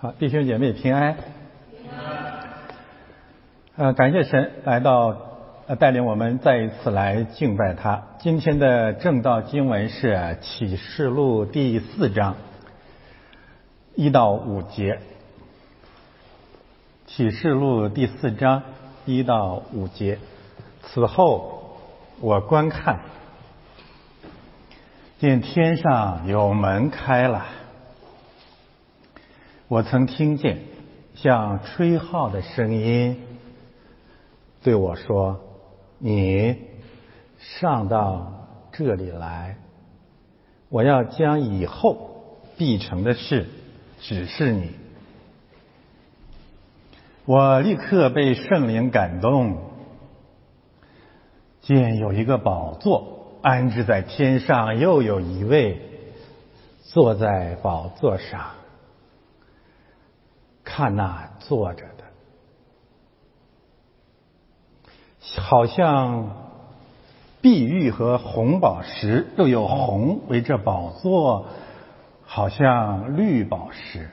好，弟兄姐妹平安。呃，感谢神来到，带领我们再一次来敬拜他。今天的正道经文是启示录第四章一到五节。启示录第四章一到五节。此后，我观看，见天上有门开了。我曾听见像吹号的声音对我说：“你上到这里来，我要将以后必成的事指示你。”我立刻被圣灵感动，见有一个宝座安置在天上，又有一位坐在宝座上。看那坐着的，好像碧玉和红宝石，又有红围着宝座，好像绿宝石。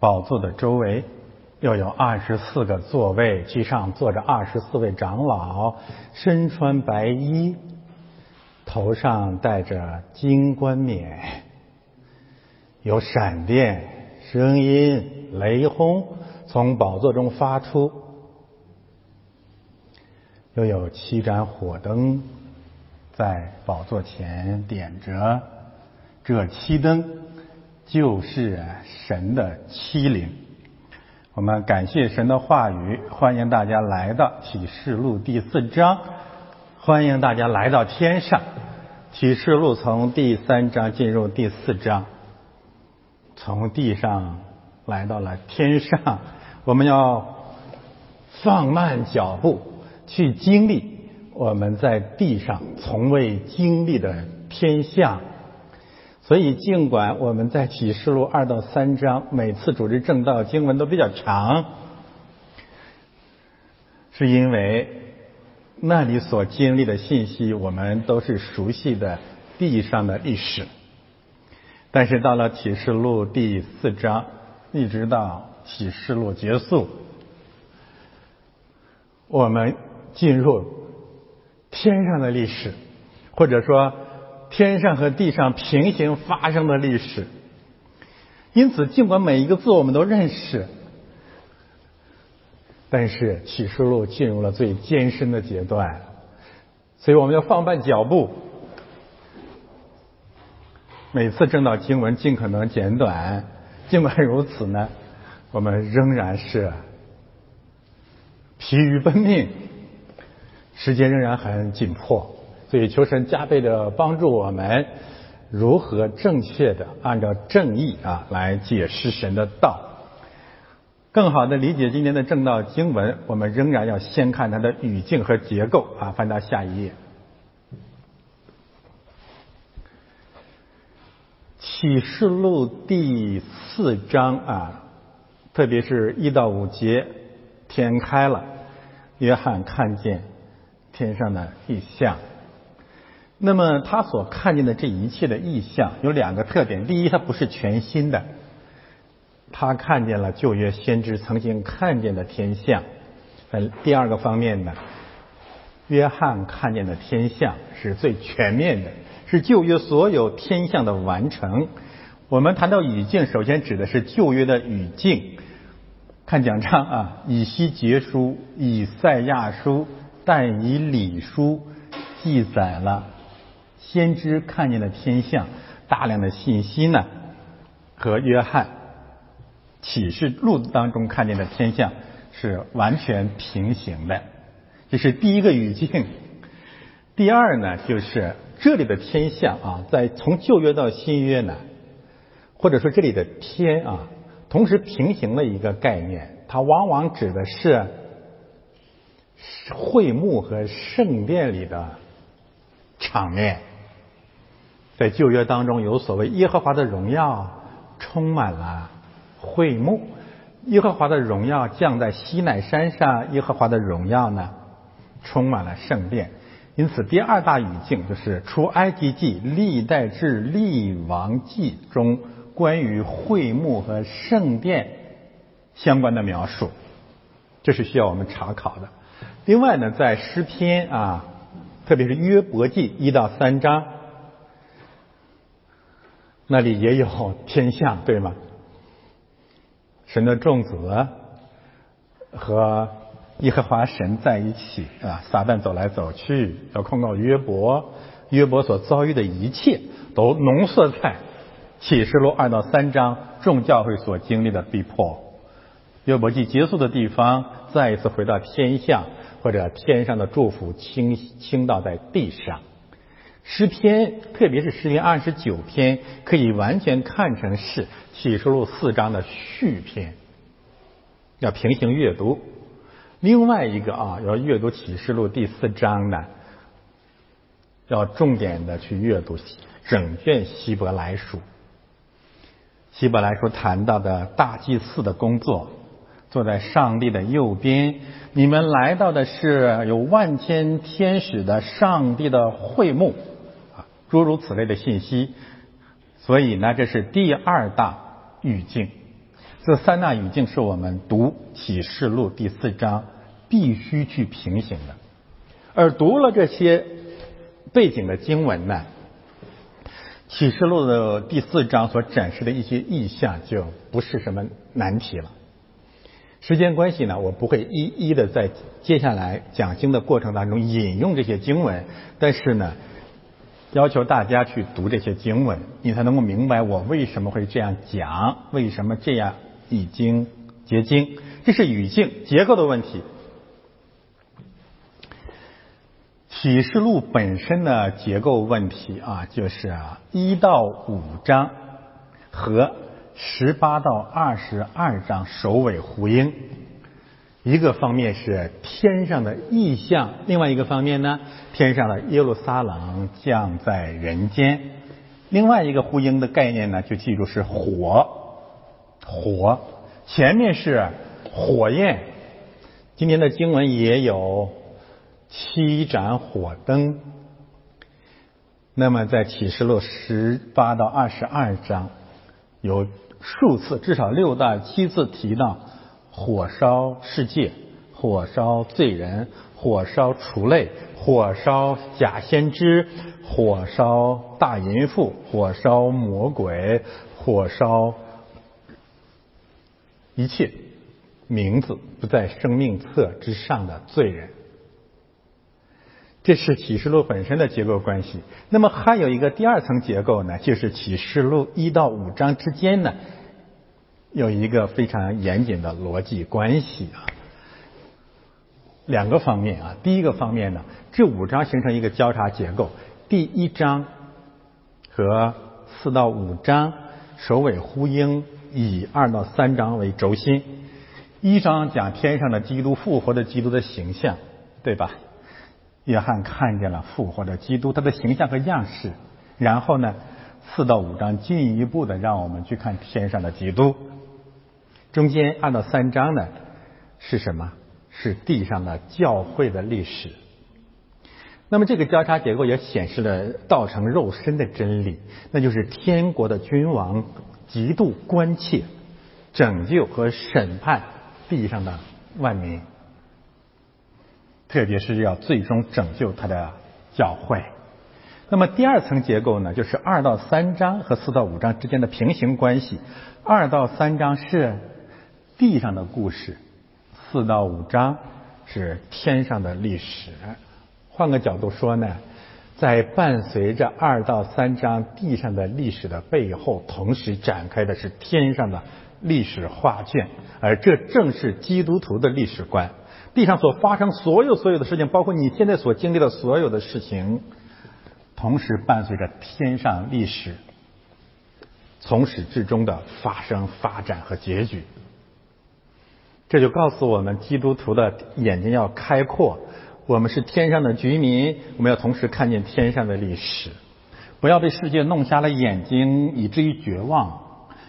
宝座的周围又有二十四个座位，其上坐着二十四位长老，身穿白衣，头上戴着金冠冕。有闪电、声音、雷轰从宝座中发出，又有七盏火灯在宝座前点着。这七灯就是神的七灵。我们感谢神的话语，欢迎大家来到启示录第四章，欢迎大家来到天上。启示录从第三章进入第四章。从地上来到了天上，我们要放慢脚步去经历我们在地上从未经历的天象。所以，尽管我们在启示录二到三章每次主持正道经文都比较长，是因为那里所经历的信息我们都是熟悉的地上的历史。但是到了启示录第四章，一直到启示录结束，我们进入天上的历史，或者说天上和地上平行发生的历史。因此，尽管每一个字我们都认识，但是启示录进入了最艰深的阶段，所以我们要放慢脚步。每次正道经文尽可能简短，尽管如此呢，我们仍然是疲于奔命，时间仍然很紧迫，所以求神加倍的帮助我们，如何正确的按照正义啊来解释神的道，更好的理解今天的正道经文，我们仍然要先看它的语境和结构啊，翻到下一页。启示录第四章啊，特别是一到五节，天开了，约翰看见天上的异象。那么他所看见的这一切的异象有两个特点：第一，它不是全新的，他看见了旧约先知曾经看见的天象；呃，第二个方面呢，约翰看见的天象是最全面的。是旧约所有天象的完成。我们谈到语境，首先指的是旧约的语境。看讲章啊，以西结书、以赛亚书、但以理书记载了先知看见的天象，大量的信息呢，和约翰启示录当中看见的天象是完全平行的。这是第一个语境。第二呢，就是。这里的天象啊，在从旧约到新约呢，或者说这里的天啊，同时平行的一个概念，它往往指的是会幕和圣殿里的场面。在旧约当中，有所谓耶和华的荣耀充满了会幕，耶和华的荣耀降在西奈山上，耶和华的荣耀呢充满了圣殿。因此，第二大语境就是《出埃及记》《历代志》《历王记》中关于会幕和圣殿相关的描述，这是需要我们查考的。另外呢，在诗篇啊，特别是约伯记一到三章，那里也有天象，对吗？神的众子和。耶和华神在一起啊，撒旦走来走去，要控告约伯，约伯所遭遇的一切都浓缩在启示录二到三章众教会所经历的逼迫。约伯记结束的地方，再一次回到天象或者天上的祝福倾倾倒在地上。诗篇，特别是诗篇二十九篇，可以完全看成是启示录四章的续篇，要平行阅读。另外一个啊，要阅读启示录第四章呢，要重点的去阅读整卷希伯来书。希伯来书谈到的大祭司的工作，坐在上帝的右边，你们来到的是有万千天使的上帝的会幕啊，诸如此类的信息。所以呢，这是第二大语境。这三大语境是我们读启示录第四章。必须去平行的，而读了这些背景的经文呢，启示录的第四章所展示的一些意象就不是什么难题了。时间关系呢，我不会一一的在接下来讲经的过程当中引用这些经文，但是呢，要求大家去读这些经文，你才能够明白我为什么会这样讲，为什么这样已经结晶，这是语境结构的问题。启示录本身的结构问题啊，就是一到五章和十八到二十二章首尾呼应。一个方面是天上的异象，另外一个方面呢，天上的耶路撒冷降在人间。另外一个呼应的概念呢，就记住是火，火。前面是火焰。今天的经文也有。七盏火灯。那么，在启示录十八到二十二章，有数次，至少六到七次提到火烧世界、火烧罪人、火烧畜类、火烧假先知、火烧大淫妇、火烧魔鬼、火烧一切名字不在生命册之上的罪人。这是启示录本身的结构关系。那么还有一个第二层结构呢，就是启示录一到五章之间呢，有一个非常严谨的逻辑关系啊。两个方面啊，第一个方面呢，这五章形成一个交叉结构，第一章和四到五章首尾呼应，以二到三章为轴心。一章讲天上的基督复活的基督的形象，对吧？约翰看见了复活的基督，他的形象和样式。然后呢，四到五章进一步的让我们去看天上的基督。中间二到三章呢，是什么？是地上的教会的历史。那么这个交叉结构也显示了道成肉身的真理，那就是天国的君王极度关切拯救和审判地上的万民。特别是要最终拯救他的教会。那么第二层结构呢，就是二到三章和四到五章之间的平行关系。二到三章是地上的故事，四到五章是天上的历史。换个角度说呢，在伴随着二到三章地上的历史的背后，同时展开的是天上的历史画卷，而这正是基督徒的历史观。地上所发生所有所有的事情，包括你现在所经历的所有的事情，同时伴随着天上历史从始至终的发生、发展和结局。这就告诉我们，基督徒的眼睛要开阔。我们是天上的居民，我们要同时看见天上的历史，不要被世界弄瞎了眼睛，以至于绝望。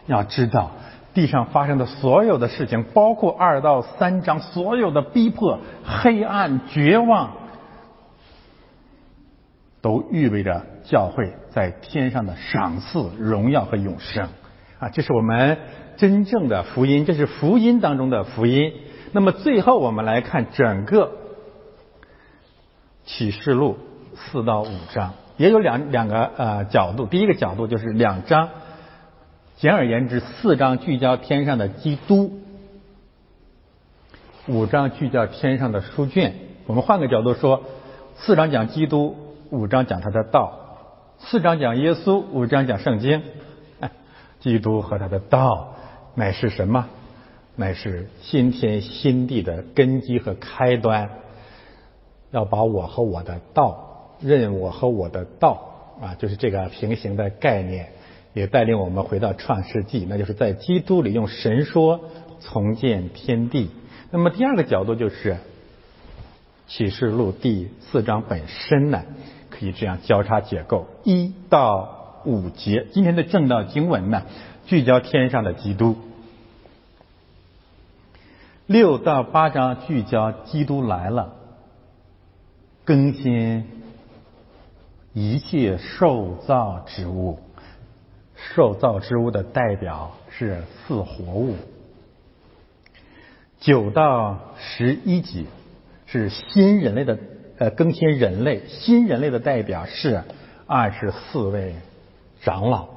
要知道。地上发生的所有的事情，包括二到三章所有的逼迫、黑暗、绝望，都意味着教会在天上的赏赐、荣耀和永生啊！这是我们真正的福音，这是福音当中的福音。那么最后我们来看整个启示录四到五章，也有两两个呃角度。第一个角度就是两章，简而言之，四章聚焦天上的基督，五章聚焦天上的书卷。我们换个角度说，四章讲基督。五章讲他的道，四章讲耶稣，五章讲圣经。基督和他的道乃是什么？乃是新天新地的根基和开端。要把我和我的道，认我和我的道啊，就是这个平行的概念，也带领我们回到创世纪，那就是在基督里用神说重建天地。那么第二个角度就是启示录第四章本身呢？可以这样交叉结构，一到五节。今天的正道经文呢，聚焦天上的基督；六到八章聚焦基督来了，更新一切受造之物。受造之物的代表是四活物。九到十一级是新人类的。呃，更新人类，新人类的代表是二十四位长老。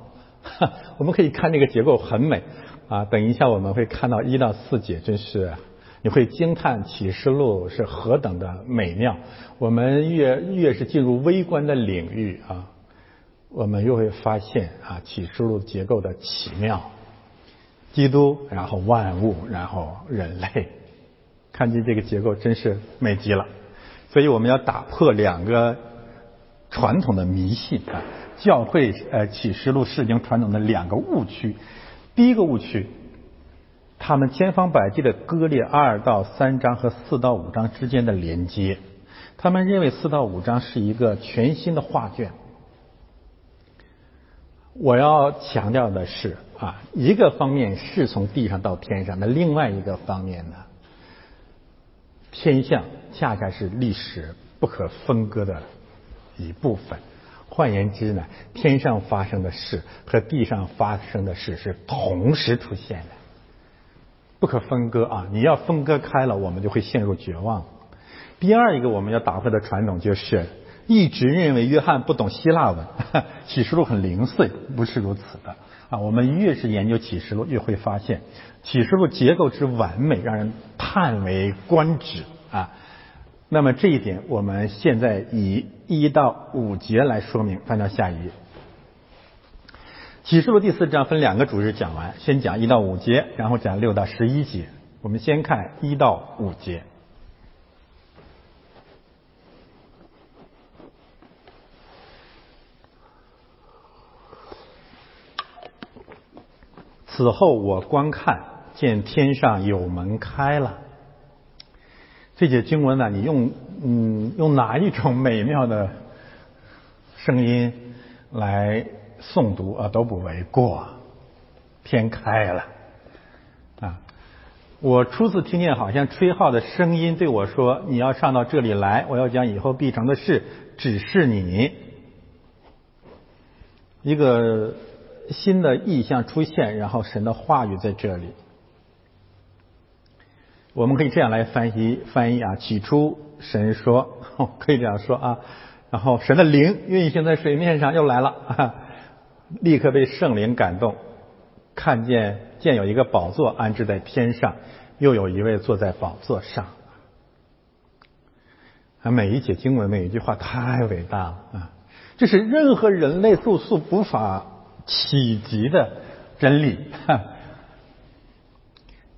我们可以看这个结构很美啊。等一下我们会看到一到四节，真是你会惊叹启示录是何等的美妙。我们越越是进入微观的领域啊，我们又会发现啊启示录结构的奇妙。基督，然后万物，然后人类，看见这个结构真是美极了。所以我们要打破两个传统的迷信啊，教会呃启示录圣经传统的两个误区。第一个误区，他们千方百计的割裂二到三章和四到五章之间的连接，他们认为四到五章是一个全新的画卷。我要强调的是啊，一个方面是从地上到天上，那另外一个方面呢？天象恰恰是历史不可分割的一部分。换言之呢，天上发生的事和地上发生的事是同时出现的，不可分割啊！你要分割开了，我们就会陷入绝望。第二一个我们要打破的传统就是，一直认为约翰不懂希腊文，启示录很零碎，不是如此的啊！我们越是研究启示录，越会发现。启示录结构之完美，让人叹为观止啊！那么这一点，我们现在以一到五节来说明。翻到下一页，启示录第四章分两个主日讲完，先讲一到五节，然后讲六到十一节。我们先看一到五节。此后我观看。见天上有门开了，这节经文呢，你用嗯用哪一种美妙的声音来诵读啊都不为过。天开了啊！我初次听见好像吹号的声音对我说：“你要上到这里来，我要将以后必成的事指示你。”一个新的意象出现，然后神的话语在这里。我们可以这样来翻译翻译啊，起初神说，可以这样说啊，然后神的灵运行在水面上又来了，啊 立刻被圣灵感动，看见见有一个宝座安置在天上，又有一位坐在宝座上，啊，每一节经文每一句话太伟大了啊，这是任何人类素素无法企及的真理。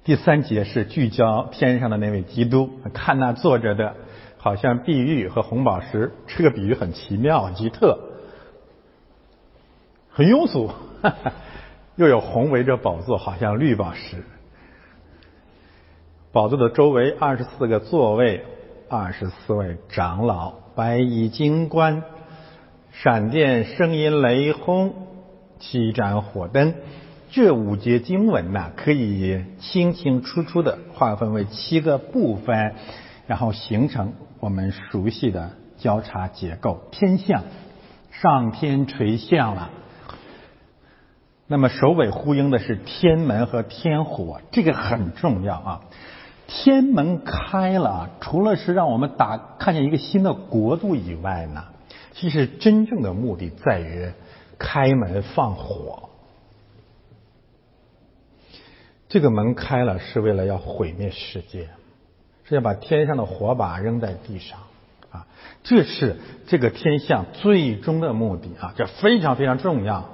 第三节是聚焦天上的那位基督，看那坐着的，好像碧玉和红宝石，这个比喻很奇妙奇特，很庸俗，又有红围着宝座，好像绿宝石。宝座的周围二十四个座位，二十四位长老，白衣金冠，闪电、声音、雷轰，七盏火灯。这五节经文呢，可以清清楚楚的划分为七个部分，然后形成我们熟悉的交叉结构，天象上天垂象了。那么首尾呼应的是天门和天火，这个很重要啊。天门开了，除了是让我们打看见一个新的国度以外呢，其实真正的目的在于开门放火。这个门开了是为了要毁灭世界，是要把天上的火把扔在地上啊！这是这个天象最终的目的啊！这非常非常重要，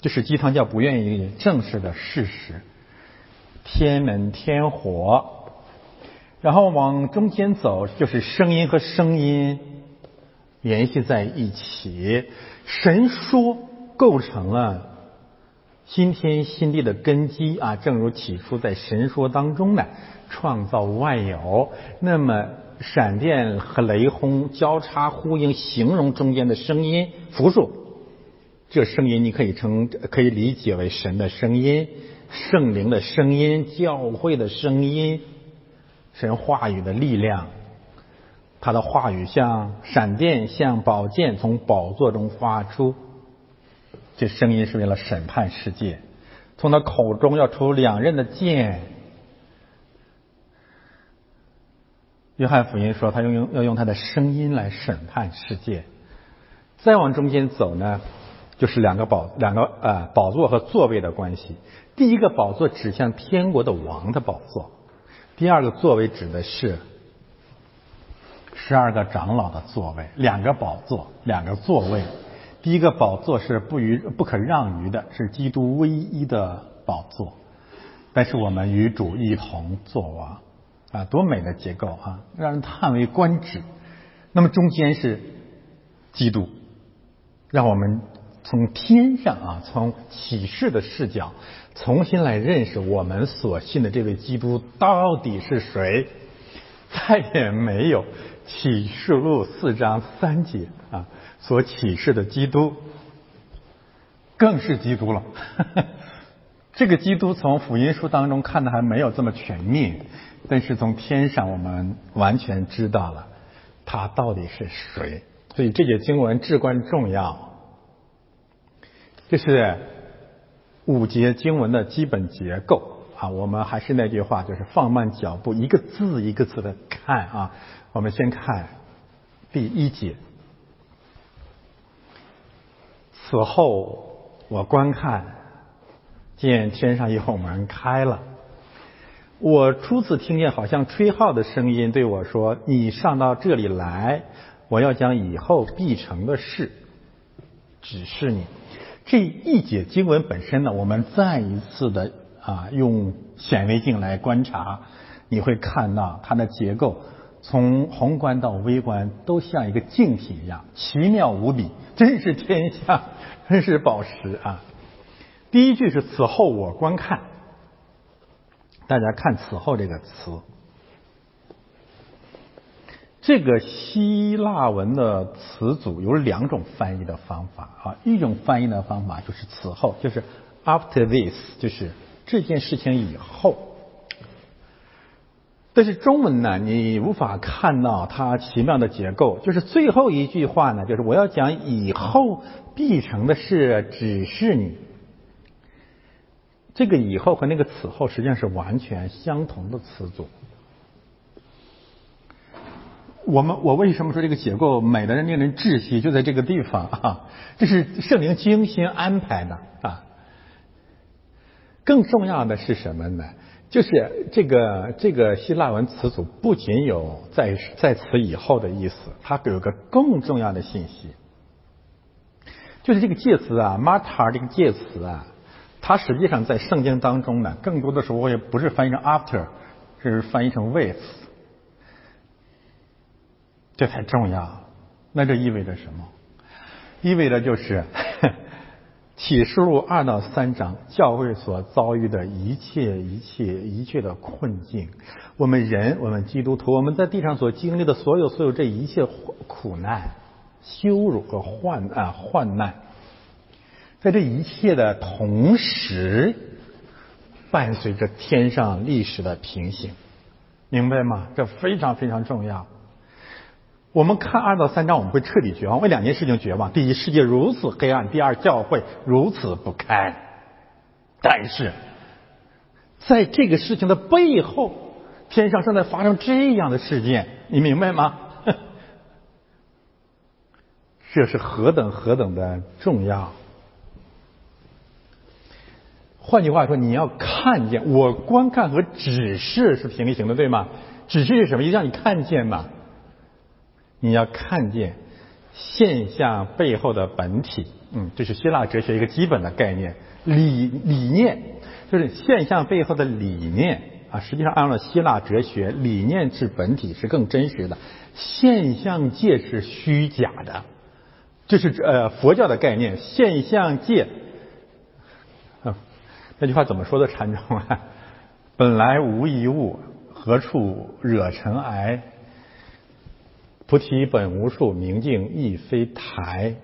这是鸡汤教不愿意正视的事实。天门天火，然后往中间走，就是声音和声音联系在一起，神说构成了新天新地的根基啊。正如起初在神说当中呢，创造万有。那么闪电和雷轰交叉呼应，形容中间的声音复数，这声音你可以称 可以理解为神的声音。圣灵的声音，教会的声音，神话语的力量，他的话语像闪电，像宝剑从宝座中发出。这声音是为了审判世界，从他口中要出两刃的剑。约翰福音说，他用用要用他的声音来审判世界。再往中间走呢，就是两个宝两个呃宝座和座位的关系。第一个宝座指向天国的王的宝座，第二个座位指的是十二个长老的座位，两个宝座，两个座位。第一个宝座是不予不可让于的，是基督唯一的宝座。但是我们与主一同作王啊，多美的结构啊，让人叹为观止。那么中间是基督，让我们从天上啊，从启示的视角。重新来认识我们所信的这位基督到底是谁？再也没有启示录四章三节啊所启示的基督，更是基督了。这个基督从福音书当中看的还没有这么全面，但是从天上我们完全知道了他到底是谁。所以这节经文至关重要，这是。五节经文的基本结构啊，我们还是那句话，就是放慢脚步，一个字一个字的看啊。我们先看第一节。此后我观看，见天上有门开了。我初次听见好像吹号的声音对我说：“你上到这里来，我要将以后必成的事指示你。”这一节经文本身呢，我们再一次的啊用显微镜来观察，你会看到它的结构从宏观到微观都像一个镜体一样，奇妙无比，真是天下，真是宝石啊！第一句是此后我观看，大家看此后这个词。这个希腊文的词组有两种翻译的方法啊，一种翻译的方法就是此后，就是 after this，就是这件事情以后。但是中文呢，你无法看到它奇妙的结构，就是最后一句话呢，就是我要讲以后必成的事，指示你。这个以后和那个此后实际上是完全相同的词组。我们我为什么说这个结构美的令人窒息？就在这个地方啊，这是圣灵精心安排的啊。更重要的是什么呢？就是这个这个希腊文词组不仅有在在此以后的意思，它有个更重要的信息，就是这个介词啊，Marta 这个介词啊，它实际上在圣经当中呢，更多的时候也不是翻译成 after，是翻译成 with。这才重要，那这意味着什么？意味着就是启示录二到三章教会所遭遇的一切、一切、一切的困境。我们人，我们基督徒，我们在地上所经历的所有、所有这一切苦难、羞辱和患啊患难，在这一切的同时，伴随着天上历史的平行，明白吗？这非常非常重要。我们看二到三章，我们会彻底绝望。为两件事情绝望：第一，世界如此黑暗；第二，教会如此不堪。但是，在这个事情的背后，天上正在发生这样的事件，你明白吗？这是何等何等的重要！换句话说，你要看见我观看和指示是平行的，对吗？指示是什么？就让你看见嘛。你要看见现象背后的本体。嗯，这是希腊哲学一个基本的概念，理理念就是现象背后的理念啊。实际上，按照希腊哲学，理念是本体，是更真实的，现象界是虚假的。这是呃佛教的概念，现象界。那句话怎么说的？禅宗啊，本来无一物，何处惹尘埃？菩提本无树，明镜亦非台。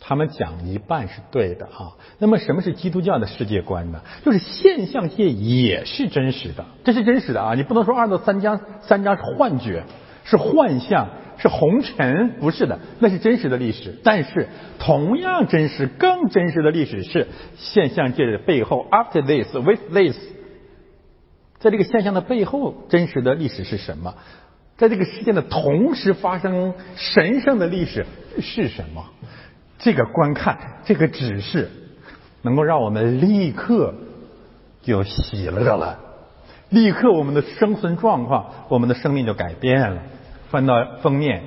他们讲一半是对的啊。那么什么是基督教的世界观呢？就是现象界也是真实的，这是真实的啊！你不能说二到三章三章是幻觉，是幻象。是红尘，不是的，那是真实的历史。但是同样真实、更真实的历史是现象界的背后。After this, with this，在这个现象的背后，真实的历史是什么？在这个事件的同时发生神圣的历史是什么？这个观看，这个指示，能够让我们立刻就喜乐了，立刻我们的生存状况，我们的生命就改变了。翻到封面，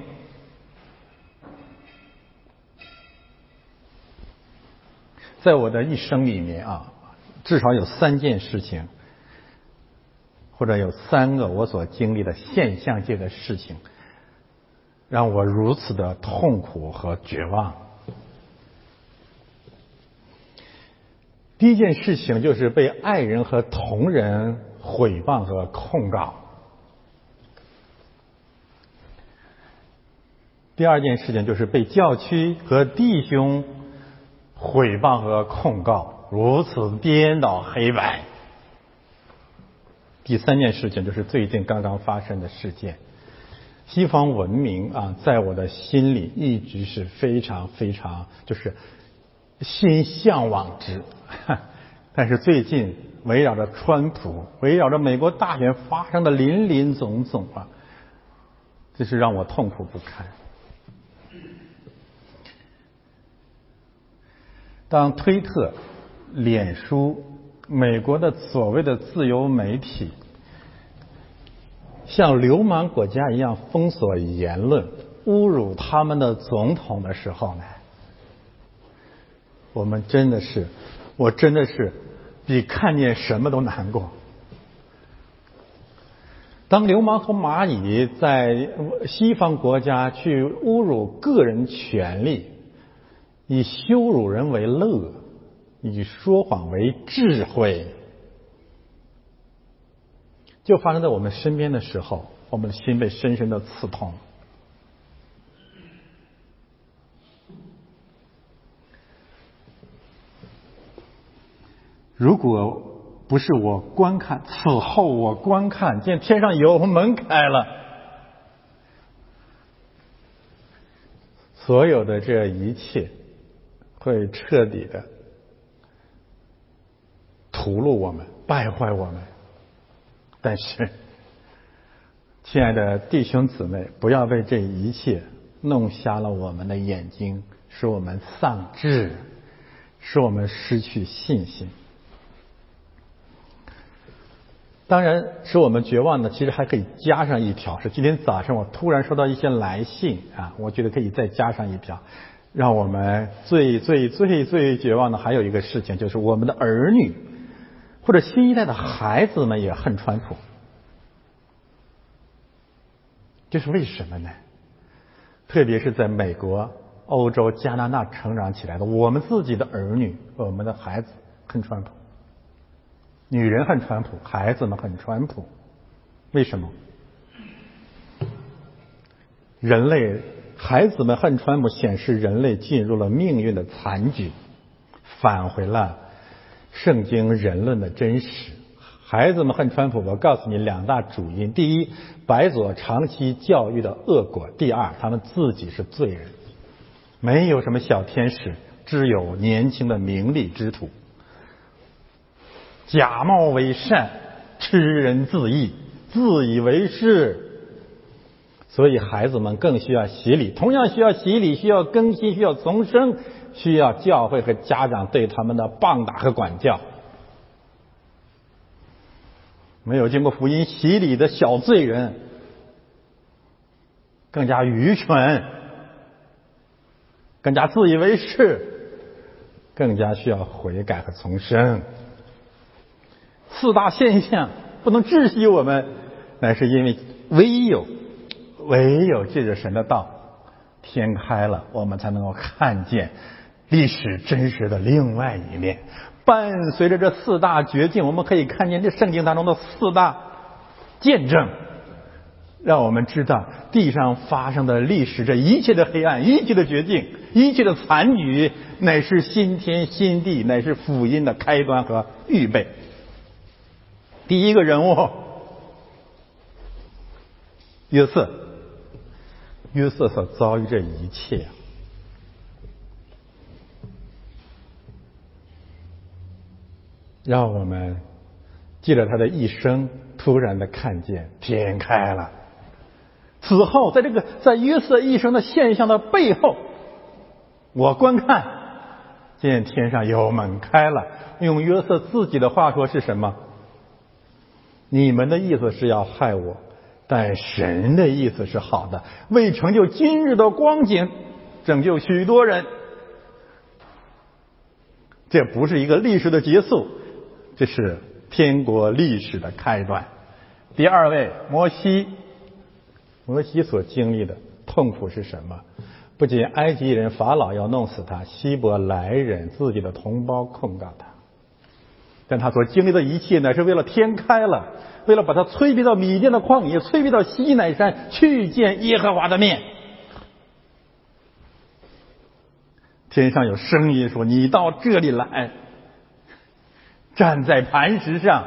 在我的一生里面啊，至少有三件事情，或者有三个我所经历的现象界的事情，让我如此的痛苦和绝望。第一件事情就是被爱人和同人毁谤和控告。第二件事情就是被教区和弟兄毁谤和控告，如此颠倒黑白。第三件事情就是最近刚刚发生的事件，西方文明啊，在我的心里一直是非常非常就是心向往之，但是最近围绕着川普，围绕着美国大选发生的林林总总啊，这是让我痛苦不堪。当推特、脸书、美国的所谓的自由媒体像流氓国家一样封锁言论、侮辱他们的总统的时候呢，我们真的是，我真的是比看见什么都难过。当流氓和蚂蚁在西方国家去侮辱个人权利。以羞辱人为乐，以说谎为智慧，就发生在我们身边的时候，我们的心被深深的刺痛。如果不是我观看，此后我观看见天上有门开了，所有的这一切。会彻底的屠戮我们，败坏我们。但是，亲爱的弟兄姊妹，不要被这一切弄瞎了我们的眼睛，使我们丧志，使我们失去信心。当然，使我们绝望的，其实还可以加上一条：是今天早上我突然收到一些来信啊，我觉得可以再加上一条。让我们最最最最绝望的还有一个事情，就是我们的儿女或者新一代的孩子们也恨川普，这是为什么呢？特别是在美国、欧洲、加拿大成长起来的我们自己的儿女、我们的孩子恨川普，女人恨川普，孩子们恨川普，为什么？人类。孩子们恨川普，显示人类进入了命运的残局，返回了圣经人论的真实。孩子们恨川普，我告诉你两大主因：第一，白左长期教育的恶果；第二，他们自己是罪人，没有什么小天使，只有年轻的名利之徒，假冒为善，吃人自缢，自以为是。所以孩子们更需要洗礼，同样需要洗礼，需要更新，需要重生，需要教会和家长对他们的棒打和管教。没有经过福音洗礼的小罪人，更加愚蠢，更加自以为是，更加需要悔改和重生。四大现象不能窒息我们，乃是因为唯有唯有借着神的道，天开了，我们才能够看见历史真实的另外一面。伴随着这四大绝境，我们可以看见这圣经当中的四大见证，让我们知道地上发生的历史，这一切的黑暗、一切的绝境、一切的残局，乃是新天新地，乃是福音的开端和预备。第一个人物，约瑟，约瑟所遭遇这一切。让我们记着他的一生，突然的看见天开了。此后，在这个在约瑟一生的现象的背后，我观看见天上有门开了。用约瑟自己的话说是什么？你们的意思是要害我，但神的意思是好的，为成就今日的光景，拯救许多人。这不是一个历史的结束。这是天国历史的开端。第二位，摩西，摩西所经历的痛苦是什么？不仅埃及人法老要弄死他，希伯来人自己的同胞控告他，但他所经历的一切呢，是为了天开了，为了把他催逼到米甸的旷野，催逼到西奈山去见耶和华的面。天上有声音说：“你到这里来。”站在磐石上，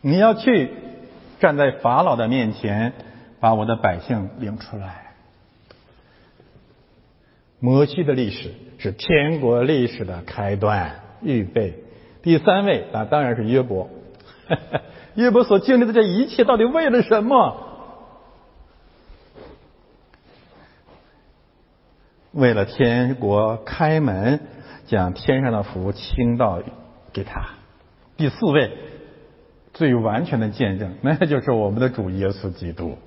你要去站在法老的面前，把我的百姓领出来。摩西的历史是天国历史的开端，预备。第三位啊，当然是约伯。约伯所经历的这一切，到底为了什么？为了天国开门。将天上的福倾倒给他。第四位最完全的见证，那就是我们的主耶稣基督。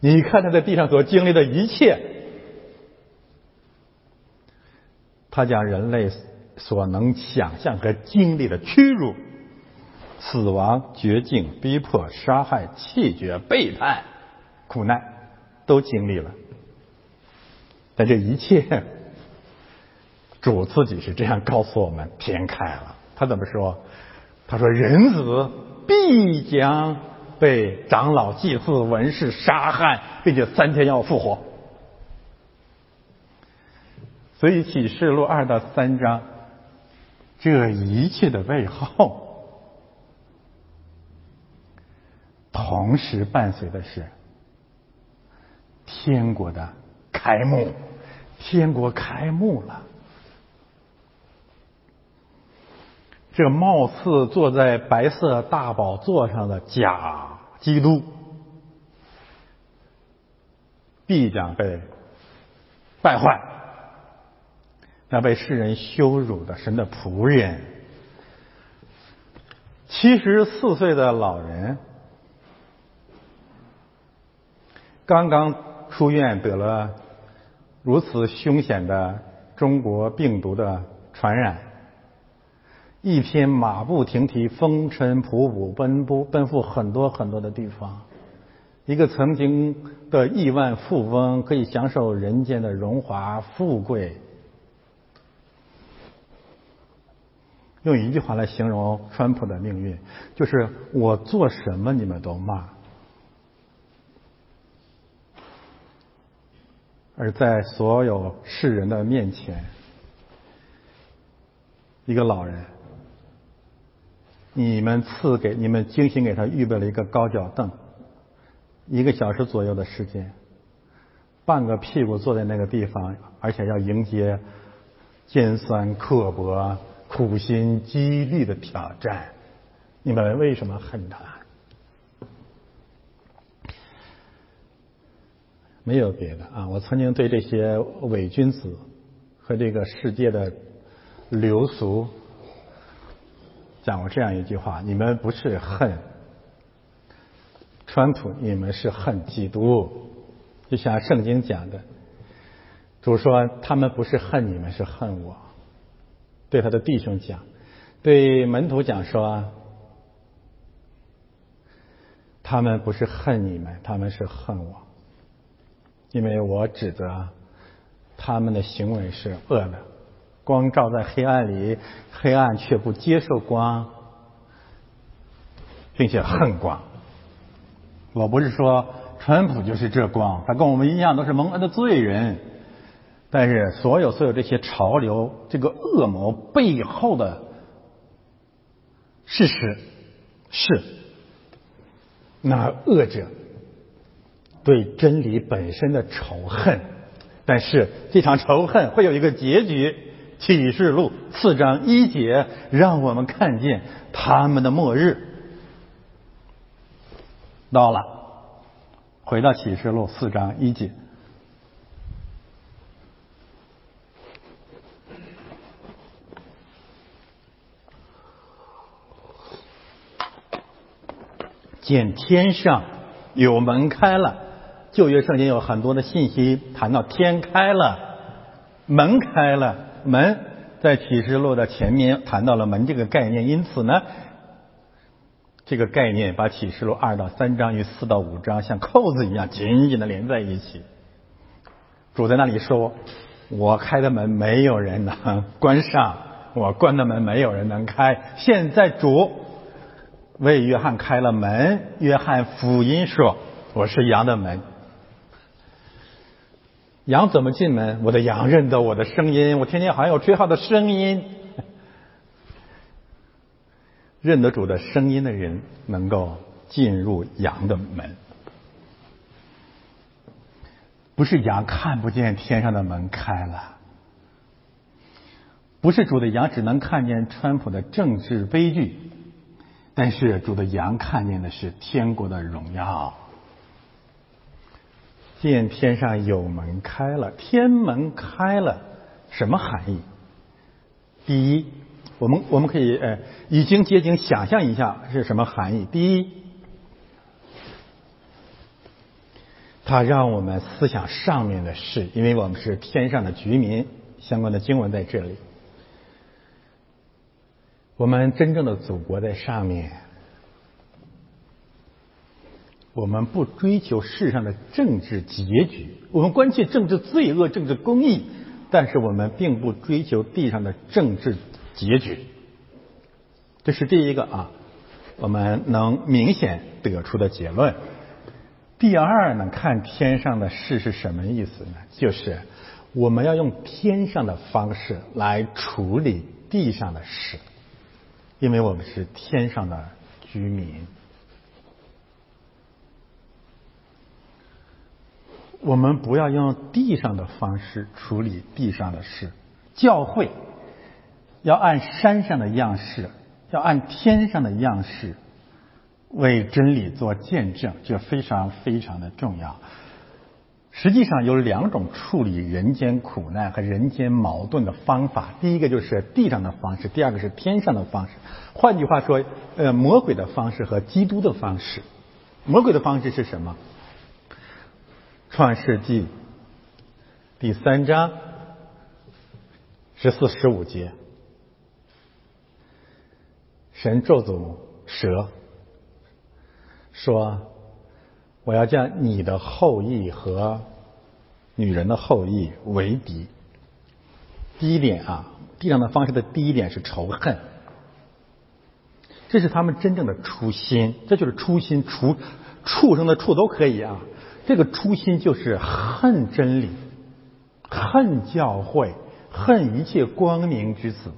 你看他在地上所经历的一切，他将人类所能想象和经历的屈辱、死亡、绝境、逼迫、杀害、弃绝、背叛、苦难，都经历了。但这一切。主自己是这样告诉我们：天开了。他怎么说？他说：“人子必将被长老、祭祀、文士杀害，并且三天要复活。”所以启示录二到三章，这一切的背后，同时伴随的是天国的开幕。天国开幕了。这貌似坐在白色大宝座上的假基督，必将被败坏，那被世人羞辱的神的仆人，七十四岁的老人，刚刚出院得了如此凶险的中国病毒的传染。一天马不停蹄、风尘仆仆奔波奔赴很多很多的地方，一个曾经的亿万富翁可以享受人间的荣华富贵。用一句话来形容川普的命运，就是我做什么你们都骂。而在所有世人的面前，一个老人。你们赐给你们精心给他预备了一个高脚凳，一个小时左右的时间，半个屁股坐在那个地方，而且要迎接尖酸刻薄、苦心积虑的挑战。你们为什么恨他？没有别的啊！我曾经对这些伪君子和这个世界的流俗讲过这样一句话：你们不是恨川普，你们是恨基督。就像圣经讲的，主说他们不是恨你们，是恨我。对他的弟兄讲，对门徒讲说，他们不是恨你们，他们是恨我。因为我指责他们的行为是恶的，光照在黑暗里，黑暗却不接受光，并且恨光。我不是说川普就是这光，他跟我们一样都是蒙恩的罪人。但是所有所有这些潮流，这个恶魔背后的事实是，那恶者。对真理本身的仇恨，但是这场仇恨会有一个结局。启示录四章一节让我们看见他们的末日到了。回到启示录四章一节，见天上有门开了。旧约圣经有很多的信息谈到天开了，门开了，门在启示录的前面谈到了门这个概念，因此呢，这个概念把启示录二到三章与四到五章像扣子一样紧紧的连在一起。主在那里说：“我开的门没有人能关上，我关的门没有人能开。”现在主为约翰开了门，约翰福音说：“我是羊的门。”羊怎么进门？我的羊认得我的声音，我天天好像有吹号的声音。认得主的声音的人能够进入羊的门，不是羊看不见天上的门开了，不是主的羊只能看见川普的政治悲剧，但是主的羊看见的是天国的荣耀。见天上有门开了，天门开了，什么含义？第一，我们我们可以呃，已经接近想象一下是什么含义。第一，它让我们思想上面的事，因为我们是天上的居民，相关的经文在这里。我们真正的祖国在上面。我们不追求世上的政治结局，我们关切政治罪恶、政治公义，但是我们并不追求地上的政治结局。这是第一个啊，我们能明显得出的结论。第二呢，看天上的事是什么意思呢？就是我们要用天上的方式来处理地上的事，因为我们是天上的居民。我们不要用地上的方式处理地上的事，教会要按山上的样式，要按天上的样式为真理做见证，这非常非常的重要。实际上有两种处理人间苦难和人间矛盾的方法，第一个就是地上的方式，第二个是天上的方式。换句话说，呃，魔鬼的方式和基督的方式，魔鬼的方式是什么？创世纪第三章十四、十五节，神咒诅蛇，说：“我要将你的后裔和女人的后裔为敌。”第一点啊，地上的方式的第一点是仇恨，这是他们真正的初心，这就是初心，畜畜生的畜都可以啊。这个初心就是恨真理，恨教会，恨一切光明之子。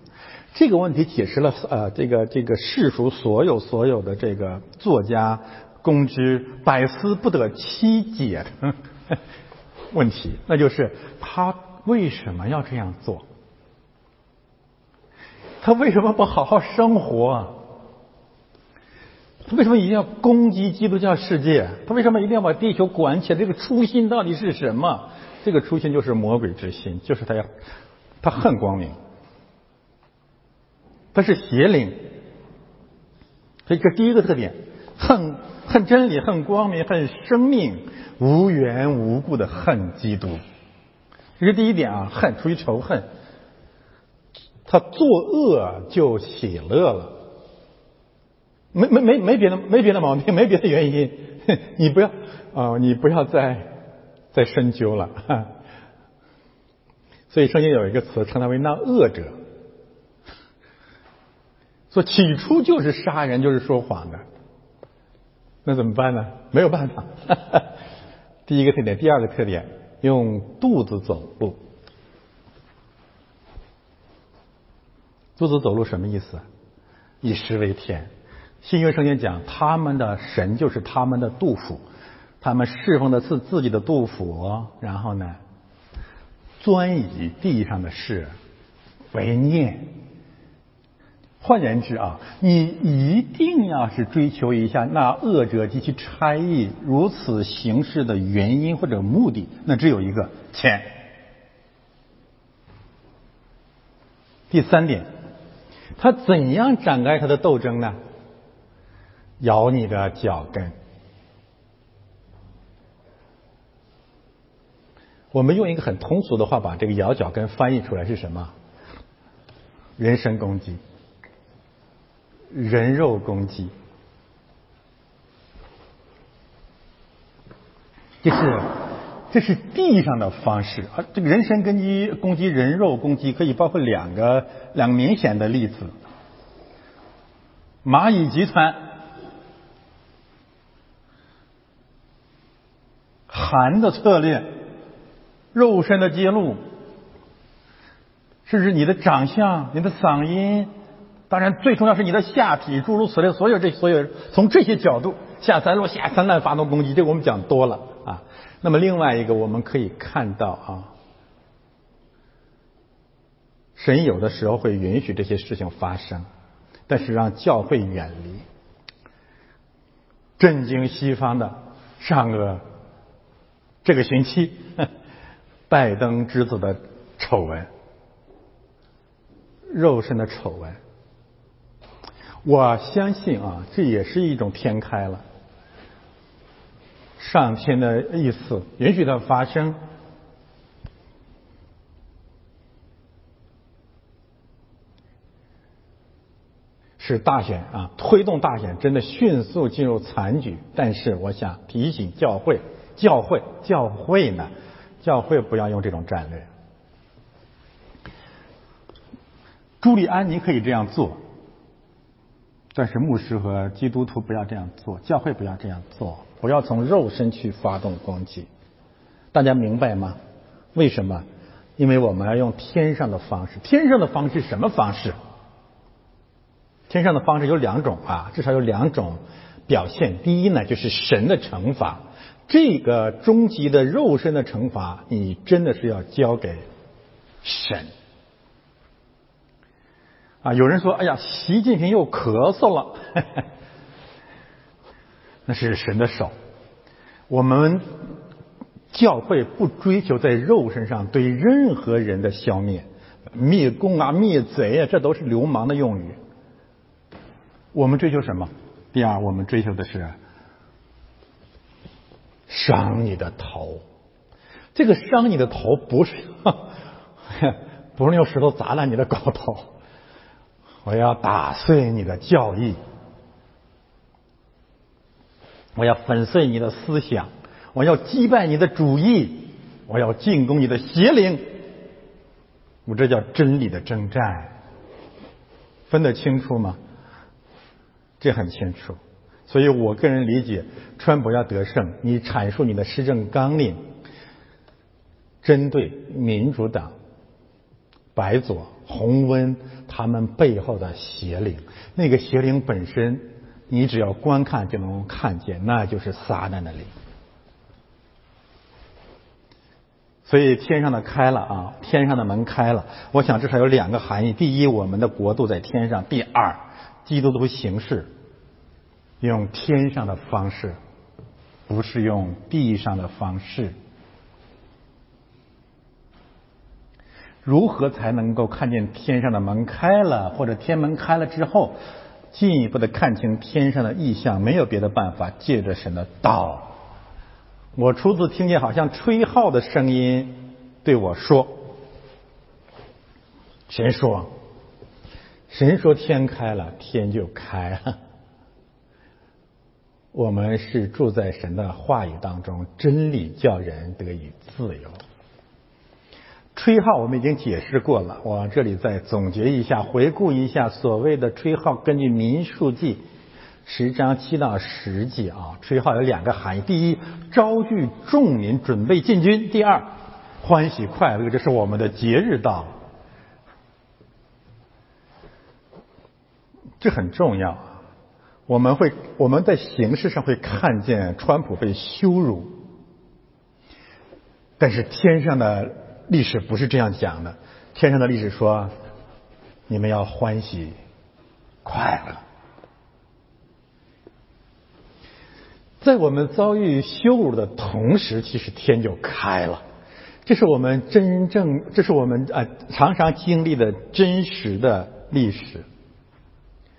这个问题解释了呃，这个这个世俗所有所有的这个作家公知百思不得其解的 问题，那就是他为什么要这样做？他为什么不好好生活？他为什么一定要攻击基督教世界？他为什么一定要把地球管起来？这个初心到底是什么？这个初心就是魔鬼之心，就是他要他恨光明。他是邪灵，这第一个特点，恨恨真理，恨光明，恨生命，无缘无故的恨基督，这是第一点啊，恨出于仇恨，他作恶就喜乐了，没没没没别的没别的毛病，没别的原因，你不要啊，你不要再再深究了，所以圣经有一个词称他为那恶者。说起初就是杀人，就是说谎的，那怎么办呢？没有办法。第一个特点，第二个特点，用肚子走路。肚子走路什么意思？以食为天。新约圣经讲，他们的神就是他们的杜甫，他们侍奉的是自己的杜甫，然后呢，专以地上的事为念。换言之啊，你一定要是追求一下那恶者及其差异如此形式的原因或者目的，那只有一个钱。第三点，他怎样展开他的斗争呢？咬你的脚跟。我们用一个很通俗的话把这个咬脚跟翻译出来是什么？人身攻击。人肉攻击，这是这是地上的方式啊。这个人身攻击攻击人肉攻击可以包括两个两个明显的例子：蚂蚁集团、寒的策略、肉身的揭露，甚至你的长相、你的嗓音。当然，最重要是你的下体，诸如此类，所有这所有从这些角度下三路、下三滥发动攻击，这我们讲多了啊。那么另外一个，我们可以看到啊，神有的时候会允许这些事情发生，但是让教会远离。震惊西方的上个这个星期，拜登之子的丑闻，肉身的丑闻。我相信啊，这也是一种天开了，上天的意思允许它发生，使大选啊推动大选真的迅速进入残局。但是我想提醒教会，教会，教会呢，教会不要用这种战略。朱利安，你可以这样做。但是牧师和基督徒不要这样做，教会不要这样做，不要从肉身去发动攻击。大家明白吗？为什么？因为我们要用天上的方式。天上的方式什么方式？天上的方式有两种啊，至少有两种表现。第一呢，就是神的惩罚。这个终极的肉身的惩罚，你真的是要交给神。啊，有人说：“哎呀，习近平又咳嗽了。”那是神的手。我们教会不追求在肉身上对任何人的消灭、灭共啊、灭贼啊，这都是流氓的用语。我们追求什么？第二，我们追求的是伤你的头。这个伤你的头不是 不是用石头砸烂你的狗头。我要打碎你的教义，我要粉碎你的思想，我要击败你的主义，我要进攻你的邪灵。我这叫真理的征战，分得清楚吗？这很清楚。所以我个人理解，川普要得胜，你阐述你的施政纲领，针对民主党。白左、洪温他们背后的邪灵。那个邪灵本身，你只要观看就能看见，那就是撒旦的灵。所以天上的开了啊，天上的门开了。我想至少有两个含义：第一，我们的国度在天上；第二，基督徒行事用天上的方式，不是用地上的方式。如何才能够看见天上的门开了，或者天门开了之后，进一步的看清天上的意象？没有别的办法，借着神的道。我初次听见好像吹号的声音对我说：“神说，神说天开了，天就开了。我们是住在神的话语当中，真理叫人得以自由。吹号我们已经解释过了，我这里再总结一下，回顾一下所谓的吹号，根据民数记。”十章七到十节啊，吹号有两个含义：第一，招聚众民准备进军；第二，欢喜快乐，这是我们的节日到了。这很重要。我们会我们在形式上会看见川普被羞辱，但是天上的历史不是这样讲的。天上的历史说，你们要欢喜快乐。在我们遭遇羞辱的同时，其实天就开了。这是我们真正，这是我们啊常常经历的真实的历史。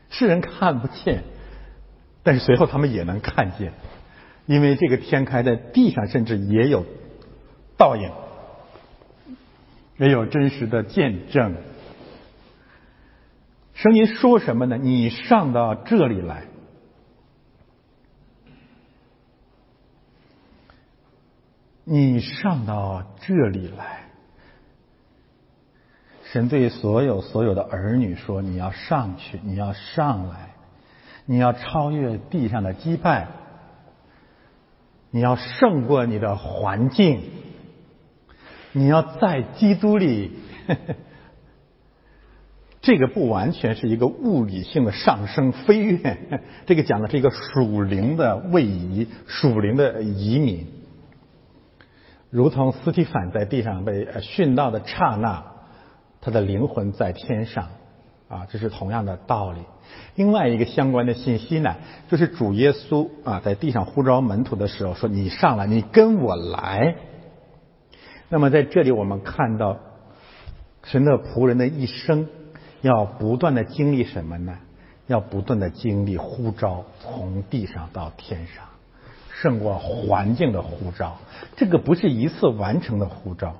世人看不见，但是随后他们也能看见，因为这个天开在地上，甚至也有倒影，也有真实的见证。声音说什么呢？你上到这里来。你上到这里来，神对所有所有的儿女说：“你要上去，你要上来，你要超越地上的羁绊，你要胜过你的环境，你要在基督里。”这个不完全是一个物理性的上升飞跃，这个讲的是一个属灵的位移，属灵的移民。如同斯提凡在地上被殉道的刹那，他的灵魂在天上，啊，这是同样的道理。另外一个相关的信息呢，就是主耶稣啊，在地上呼召门徒的时候说：“你上来，你跟我来。”那么在这里，我们看到神的仆人的一生要不断的经历什么呢？要不断的经历呼召，从地上到天上。胜过环境的呼召，这个不是一次完成的呼召。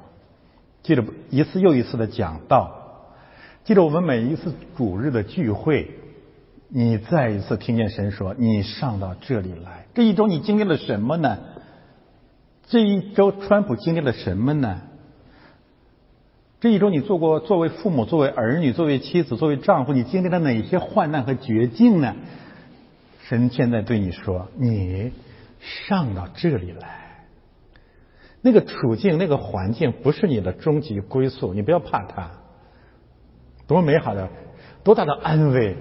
记得一次又一次的讲道，记得我们每一次主日的聚会，你再一次听见神说：“你上到这里来。”这一周你经历了什么呢？这一周川普经历了什么呢？这一周你做过作为父母、作为儿女、作为妻子、作为丈夫，你经历了哪些患难和绝境呢？神现在对你说：“你。”上到这里来，那个处境、那个环境不是你的终极归宿，你不要怕它。多美好的，多大的安慰！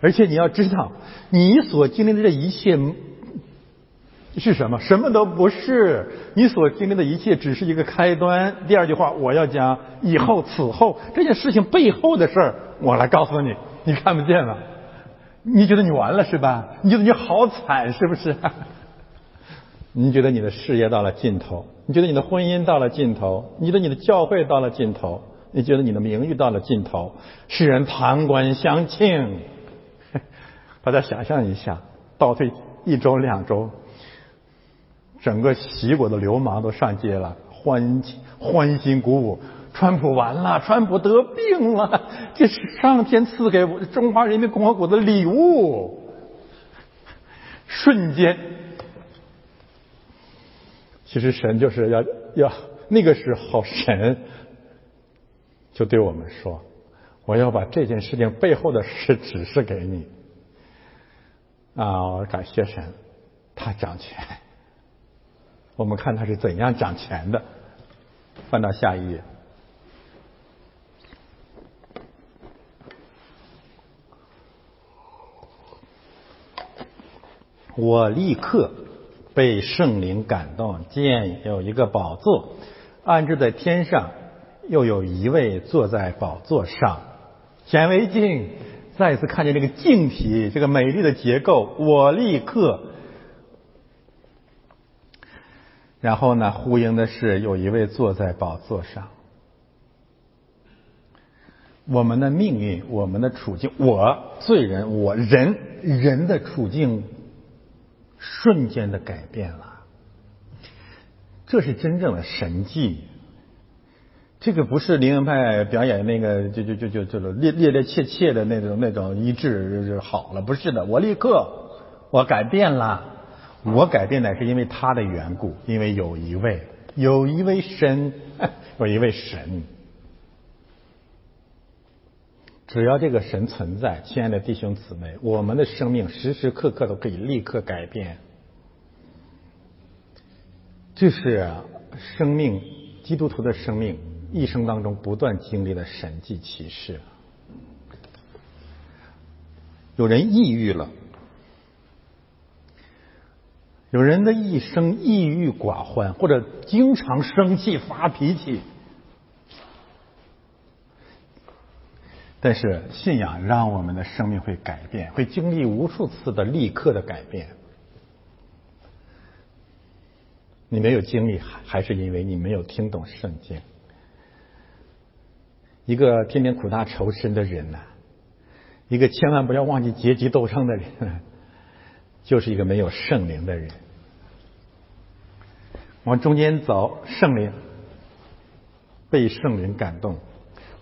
而且你要知道，你所经历的这一切是什么？什么都不是。你所经历的一切只是一个开端。第二句话，我要讲以后、此后这件事情背后的事儿，我来告诉你，你看不见了。你觉得你完了是吧？你觉得你好惨是不是？你觉得你的事业到了尽头？你觉得你的婚姻到了尽头？你觉得你的教会到了尽头？你觉得你的名誉到了尽头？世人旁观相庆。大家想象一下，倒退一周两周，整个齐国的流氓都上街了，欢欢欣鼓舞。川普完了，川普得病了，这是上天赐给中华人民共和国的礼物。瞬间，其实神就是要要那个是好神就对我们说我要把这件事情背后的事指示给你。啊我感谢神他掌权我们看他是怎样掌权的。翻到下一页我立刻被圣灵感动，见有一个宝座安置在天上，又有一位坐在宝座上，显微镜再次看见这个镜体，这个美丽的结构。我立刻，然后呢，呼应的是有一位坐在宝座上。我们的命运，我们的处境，我罪人，我人人的处境，瞬间的改变了。这是真正的神迹。这个不是灵恩派表演那个，就就就就就烈烈烈切切的那种那种医治就是好了，不是的，我立刻我改变了，我改变乃是因为他的缘故，因为有一位有一位神，有一位神。只要这个神存在，亲爱的弟兄姊妹，我们的生命时时刻刻都可以立刻改变。这是生命，基督徒的生命一生当中不断经历的神迹奇事。有人抑郁了，有人的一生抑郁寡欢，或者经常生气发脾气。但是信仰让我们的生命会改变，会经历无数次的立刻的改变。你没有经历，还是因为你没有听懂圣经。一个天天苦大仇深的人呢，一个千万不要忘记阶级斗争的人，就是一个没有圣灵的人。往中间走，圣灵被圣灵感动。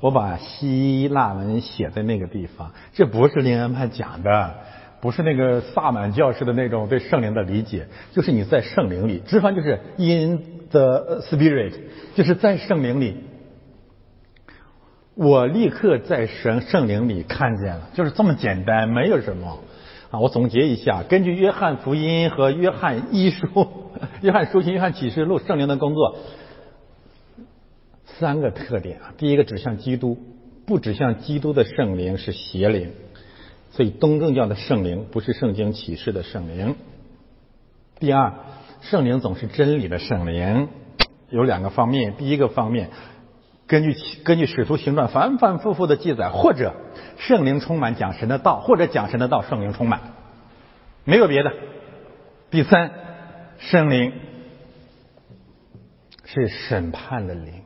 我把希腊文写在那个地方，这不是灵恩派讲的，不是那个萨满教士的那种对圣灵的理解，就是你在圣灵里，直翻就是 in the spirit，就是在圣灵里。我立刻在神圣灵里看见了，就是这么简单，没有什么啊。我总结一下，根据约翰福音和约翰一书、约翰书信、约翰启示录，圣灵的工作。三个特点啊，第一个指向基督，不指向基督的圣灵是邪灵，所以东正教的圣灵不是圣经启示的圣灵。第二，圣灵总是真理的圣灵，有两个方面，第一个方面，根据根据使徒行传反反复复的记载，或者圣灵充满讲神的道，或者讲神的道圣灵充满，没有别的。第三，圣灵是审判的灵。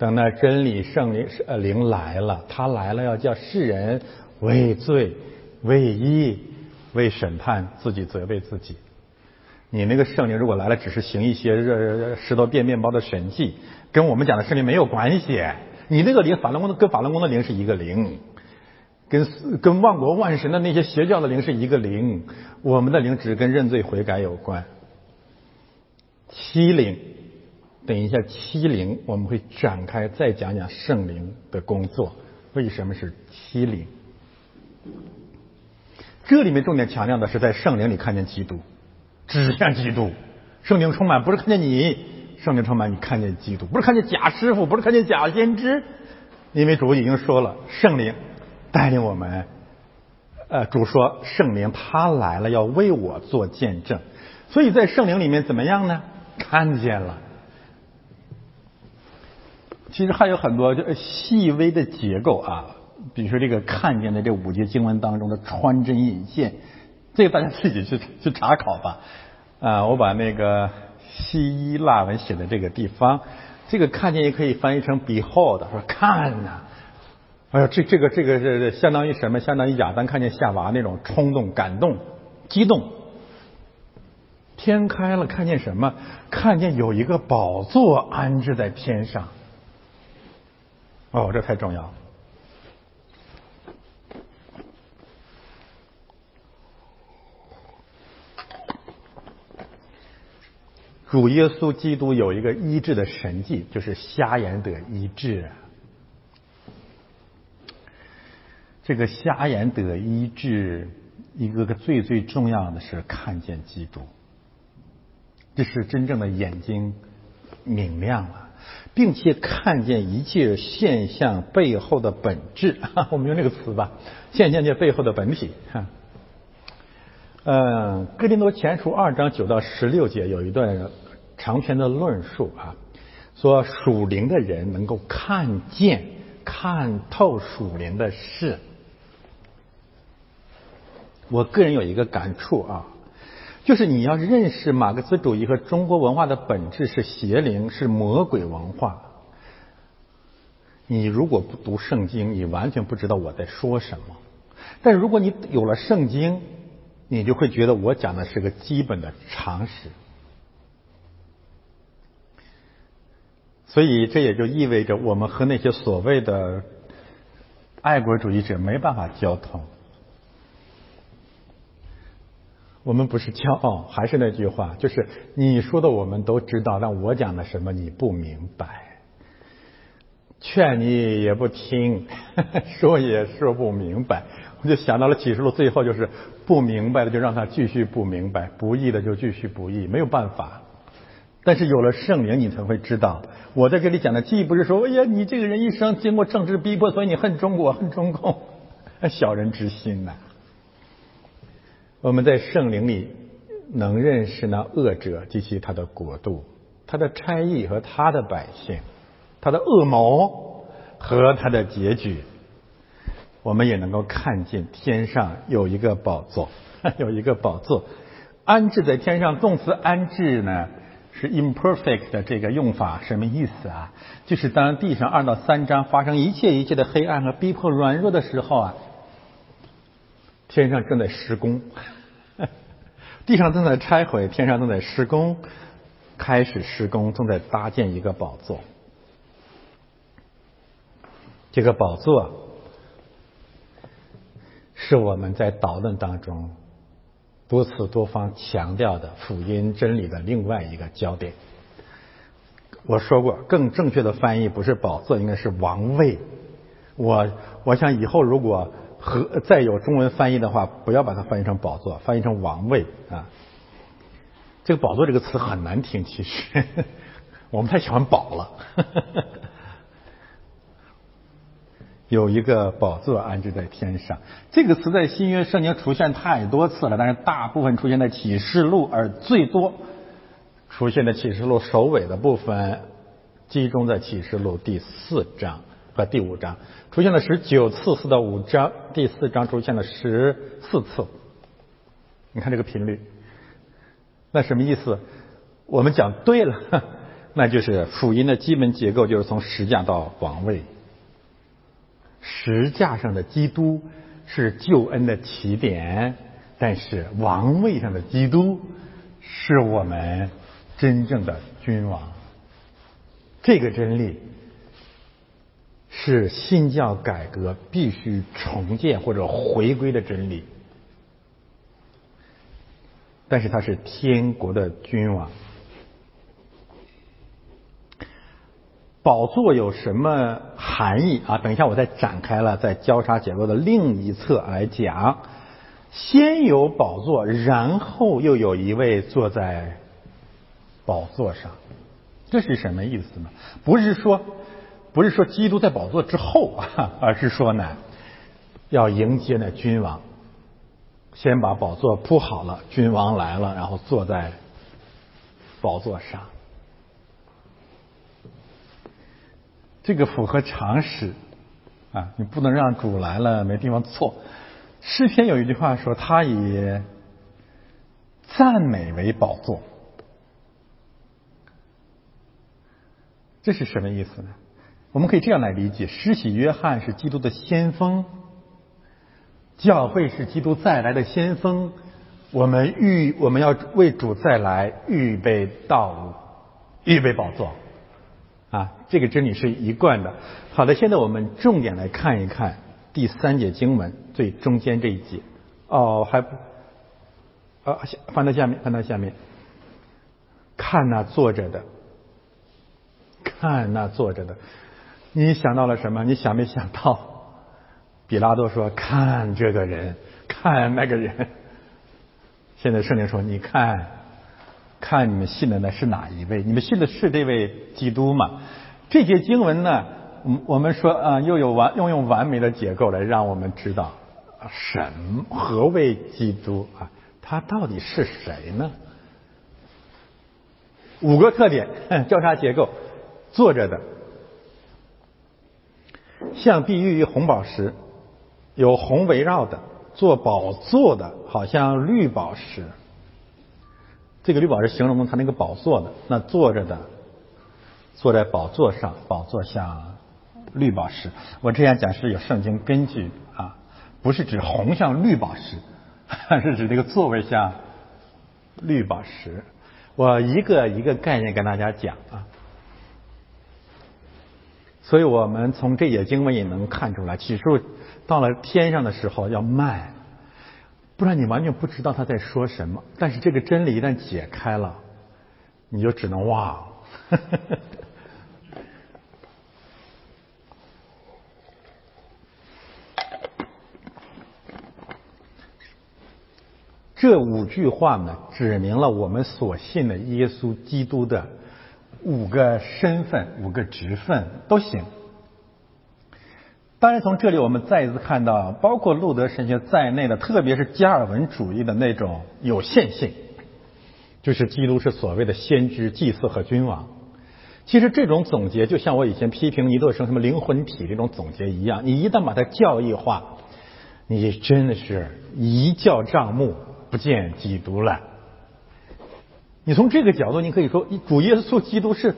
等那真理圣灵呃灵来了，他来了要叫世人为罪、为义、为审判，自己责备自己。你那个圣灵如果来了，只是行一些热石头变面包的神迹，跟我们讲的圣灵没有关系。你那个灵法轮功的跟法轮功的灵是一个灵，跟跟万国万神的那些邪教的灵是一个灵。我们的灵只跟认罪悔改有关。七灵。等一下，七灵我们会展开再讲讲圣灵的工作。为什么是七灵？这里面重点强调的是在圣灵里看见基督，指向基督。圣灵充满不是看见你，圣灵充满你看见基督，不是看见假师傅，不是看见假先知。因为主已经说了，圣灵带领我们。呃，主说圣灵他来了，要为我做见证。所以在圣灵里面怎么样呢？看见了。其实还有很多就细微的结构啊，比如说这个看见的这五节经文当中的穿针引线，这个大家自己去去查考吧。啊，我把那个西医腊文写的这个地方，这个看见也可以翻译成 behold，说看呐。哎呀，这这个这个是相当于什么？相当于亚当看见夏娃那种冲动、感动、激动。天开了，看见什么？看见有一个宝座安置在天上。哦，这太重要了。主耶稣基督有一个医治的神迹，就是瞎眼得医治。这个瞎眼得医治，一个个最最重要的是看见基督，这是真正的眼睛明亮了。并且看见一切现象背后的本质，我们用这个词吧，现象界背后的本体。嗯，哥林多前书二章九到十六节有一段长篇的论述啊，说属灵的人能够看见、看透属灵的事。我个人有一个感触啊，就是你要认识马克思主义和中国文化的本质是邪灵，是魔鬼文化。你如果不读圣经，你完全不知道我在说什么。但如果你有了圣经，你就会觉得我讲的是个基本的常识，所以这也就意味着我们和那些所谓的爱国主义者没办法交通。我们不是骄傲，还是那句话，就是你说的我们都知道，但我讲的什么你不明白，劝你也不听，说也说不明白。我就想到了启示录，最后就是不明白的就让他继续不明白，不义的就继续不义，没有办法。但是有了圣灵，你才会知道。我在这里讲的，既不是说，哎呀，你这个人一生经过政治逼迫，所以你恨中国、恨中共，小人之心呐。我们在圣灵里能认识那恶者及其他的国度、他的差役和他的百姓、他的恶谋和他的结局。我们也能够看见天上有一个宝座，有一个宝座安置在天上。动词安置呢是 imperfect 的这个用法，什么意思啊？就是当地上二到三章发生一切一切的黑暗和逼迫软弱的时候啊，天上正在施工，地上正在拆毁，天上正在施工，开始施工，正在搭建一个宝座。这个宝座。是我们在导论当中多次多方强调的福音真理的另外一个焦点。我说过，更正确的翻译不是宝座，应该是王位。我我想以后如果和再有中文翻译的话，不要把它翻译成宝座，翻译成王位啊。这个宝座这个词很难听，其实我们太喜欢宝了。有一个宝座安置在天上，这个词在新约圣经出现太多次了，但是大部分出现在启示录，而最多出现在启示录首尾的部分，集中在启示录第四章和第五章，出现了十九次，四到五章，第四章出现了十四次。你看这个频率，那什么意思？我们讲对了，那就是福音的基本结构就是从十架到王位。石架上的基督是救恩的起点，但是王位上的基督是我们真正的君王。这个真理是新教改革必须重建或者回归的真理，但是他是天国的君王。宝座有什么含义啊？等一下，我再展开了，在交叉结构的另一侧来讲。先有宝座，然后又有一位坐在宝座上，这是什么意思呢？不是说，不是说基督在宝座之后啊，而是说呢，要迎接那君王，先把宝座铺好了，君王来了，然后坐在宝座上。这个符合常识啊！你不能让主来了没地方坐。诗篇有一句话说：“他以赞美为宝座。”这是什么意思呢？我们可以这样来理解：施洗约翰是基督的先锋，教会是基督再来的先锋。我们预我们要为主再来预备道路，预备宝座。啊，这个真理是一贯的。好的，现在我们重点来看一看第三节经文最中间这一节。哦，还不啊，翻到下面，翻到下面，看那坐着的，看那坐着的，你想到了什么？你想没想到？比拉多说：“看这个人，看那个人。”现在圣灵说：“你看。”看你们信的那是哪一位？你们信的是这位基督吗？这节经文呢，我们说啊，又有完，又用完美的结构来让我们知道什么何为基督啊？他到底是谁呢？五个特点，交叉结构，坐着的，像碧玉与红宝石，有红围绕的，做宝座的，好像绿宝石。这个绿宝石形容他那个宝座的，那坐着的，坐在宝座上，宝座像绿宝石。我这样讲是有圣经根据啊，不是指红像绿宝石，是指这个座位像绿宝石。我一个一个概念跟大家讲啊，所以我们从这些经文也能看出来，起初到了天上的时候要慢，不然你完全不知道他在说什么。但是这个真理一旦解开了，你就只能忘。这五句话呢，指明了我们所信的耶稣基督的五个身份、五个职分都行。当然，从这里我们再一次看到，包括路德神学在内的，特别是加尔文主义的那种有限性，就是基督是所谓的先知、祭司和君王。其实这种总结，就像我以前批评尼特生什么灵魂体这种总结一样，你一旦把它教义化，你真的是一教障目。不见基督了。你从这个角度，你可以说，主耶稣基督是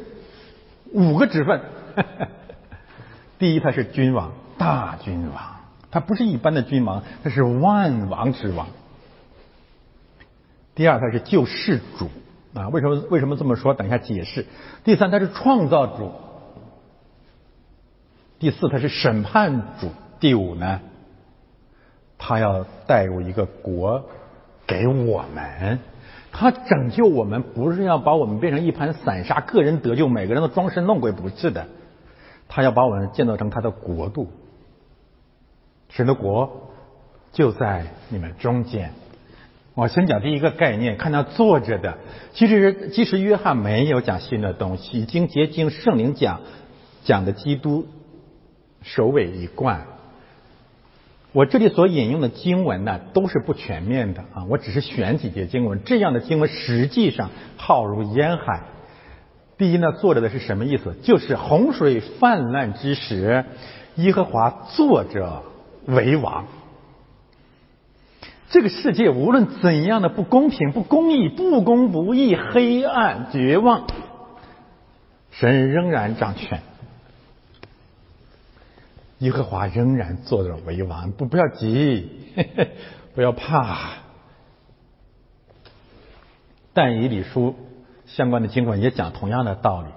五个职分。第一，他是君王，大君王，他不是一般的君王，他是万王之王。第二，他是救世主啊，为什么为什么这么说？等一下解释。第三，他是创造主。第四，他是审判主。第五呢，他要带入一个国。给我们，他拯救我们，不是要把我们变成一盘散沙，个人得救，每个人都装神弄鬼，不是的。他要把我们建造成他的国度，神的国就在你们中间。我先讲第一个概念，看他坐着的，其实即使约翰没有讲新的东西，已经结晶圣灵讲讲的基督首尾一贯。我这里所引用的经文呢，都是不全面的啊，我只是选几节经文。这样的经文实际上浩如烟海。第一呢，作者的是什么意思？就是洪水泛滥之时，耶和华坐着为王。这个世界无论怎样的不公平、不公义、不公不义、黑暗、绝望，神仍然掌权。耶和华仍然坐着为王，不不要急，不要怕。但以理书相关的经文也讲同样的道理。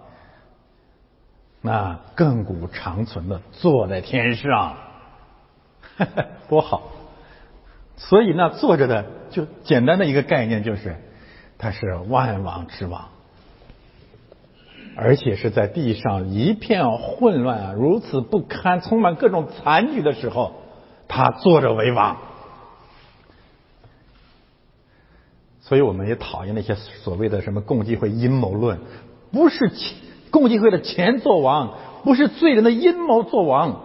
那亘古长存的坐在天上，多好！所以那坐着的，就简单的一个概念就是，他是万王之王。而且是在地上一片混乱啊，如此不堪，充满各种残局的时候，他坐着为王。所以我们也讨厌那些所谓的什么共济会阴谋论，不是共济会的钱做王，不是罪人的阴谋做王，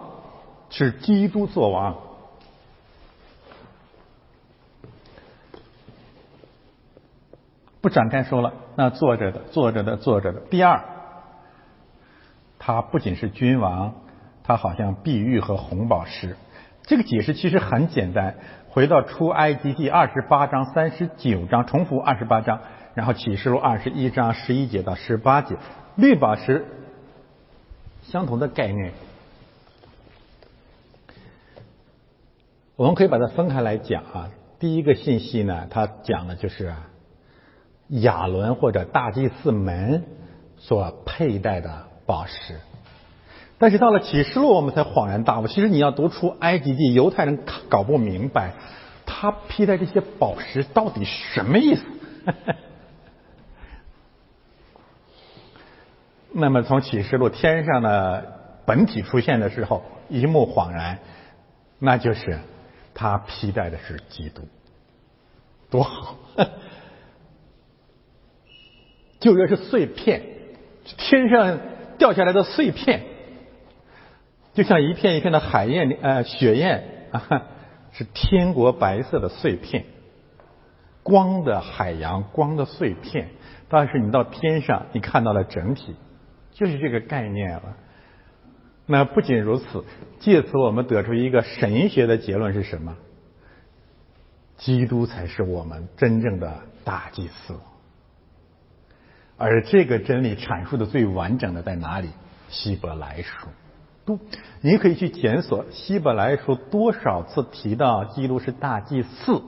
是基督做王。不展开说了，那坐着的，坐着的，坐着的。第二。他不仅是君王，他好像碧玉和红宝石。这个解释其实很简单，回到出埃及第二十八章、三十九章，重复二十八章，然后启示录二十一章十一节到十八节，绿宝石相同的概念。我们可以把它分开来讲啊。第一个信息呢，它讲的就是亚伦或者大祭司门所佩戴的。宝石，但是到了启示录，我们才恍然大悟。其实你要读出埃及地，犹太人搞不明白，他披戴这些宝石到底什么意思。那么从启示录天上的本体出现的时候，一目恍然，那就是他披戴的是基督，多好！旧约是碎片，天上。掉下来的碎片，就像一片一片的海燕呃雪燕啊，是天国白色的碎片。光的海洋，光的碎片。但是你到天上，你看到了整体，就是这个概念了。那不仅如此，借此我们得出一个神学的结论是什么？基督才是我们真正的大祭司。而这个真理阐述的最完整的在哪里？希伯来书。都，你可以去检索希伯来书多少次提到基督是大祭司，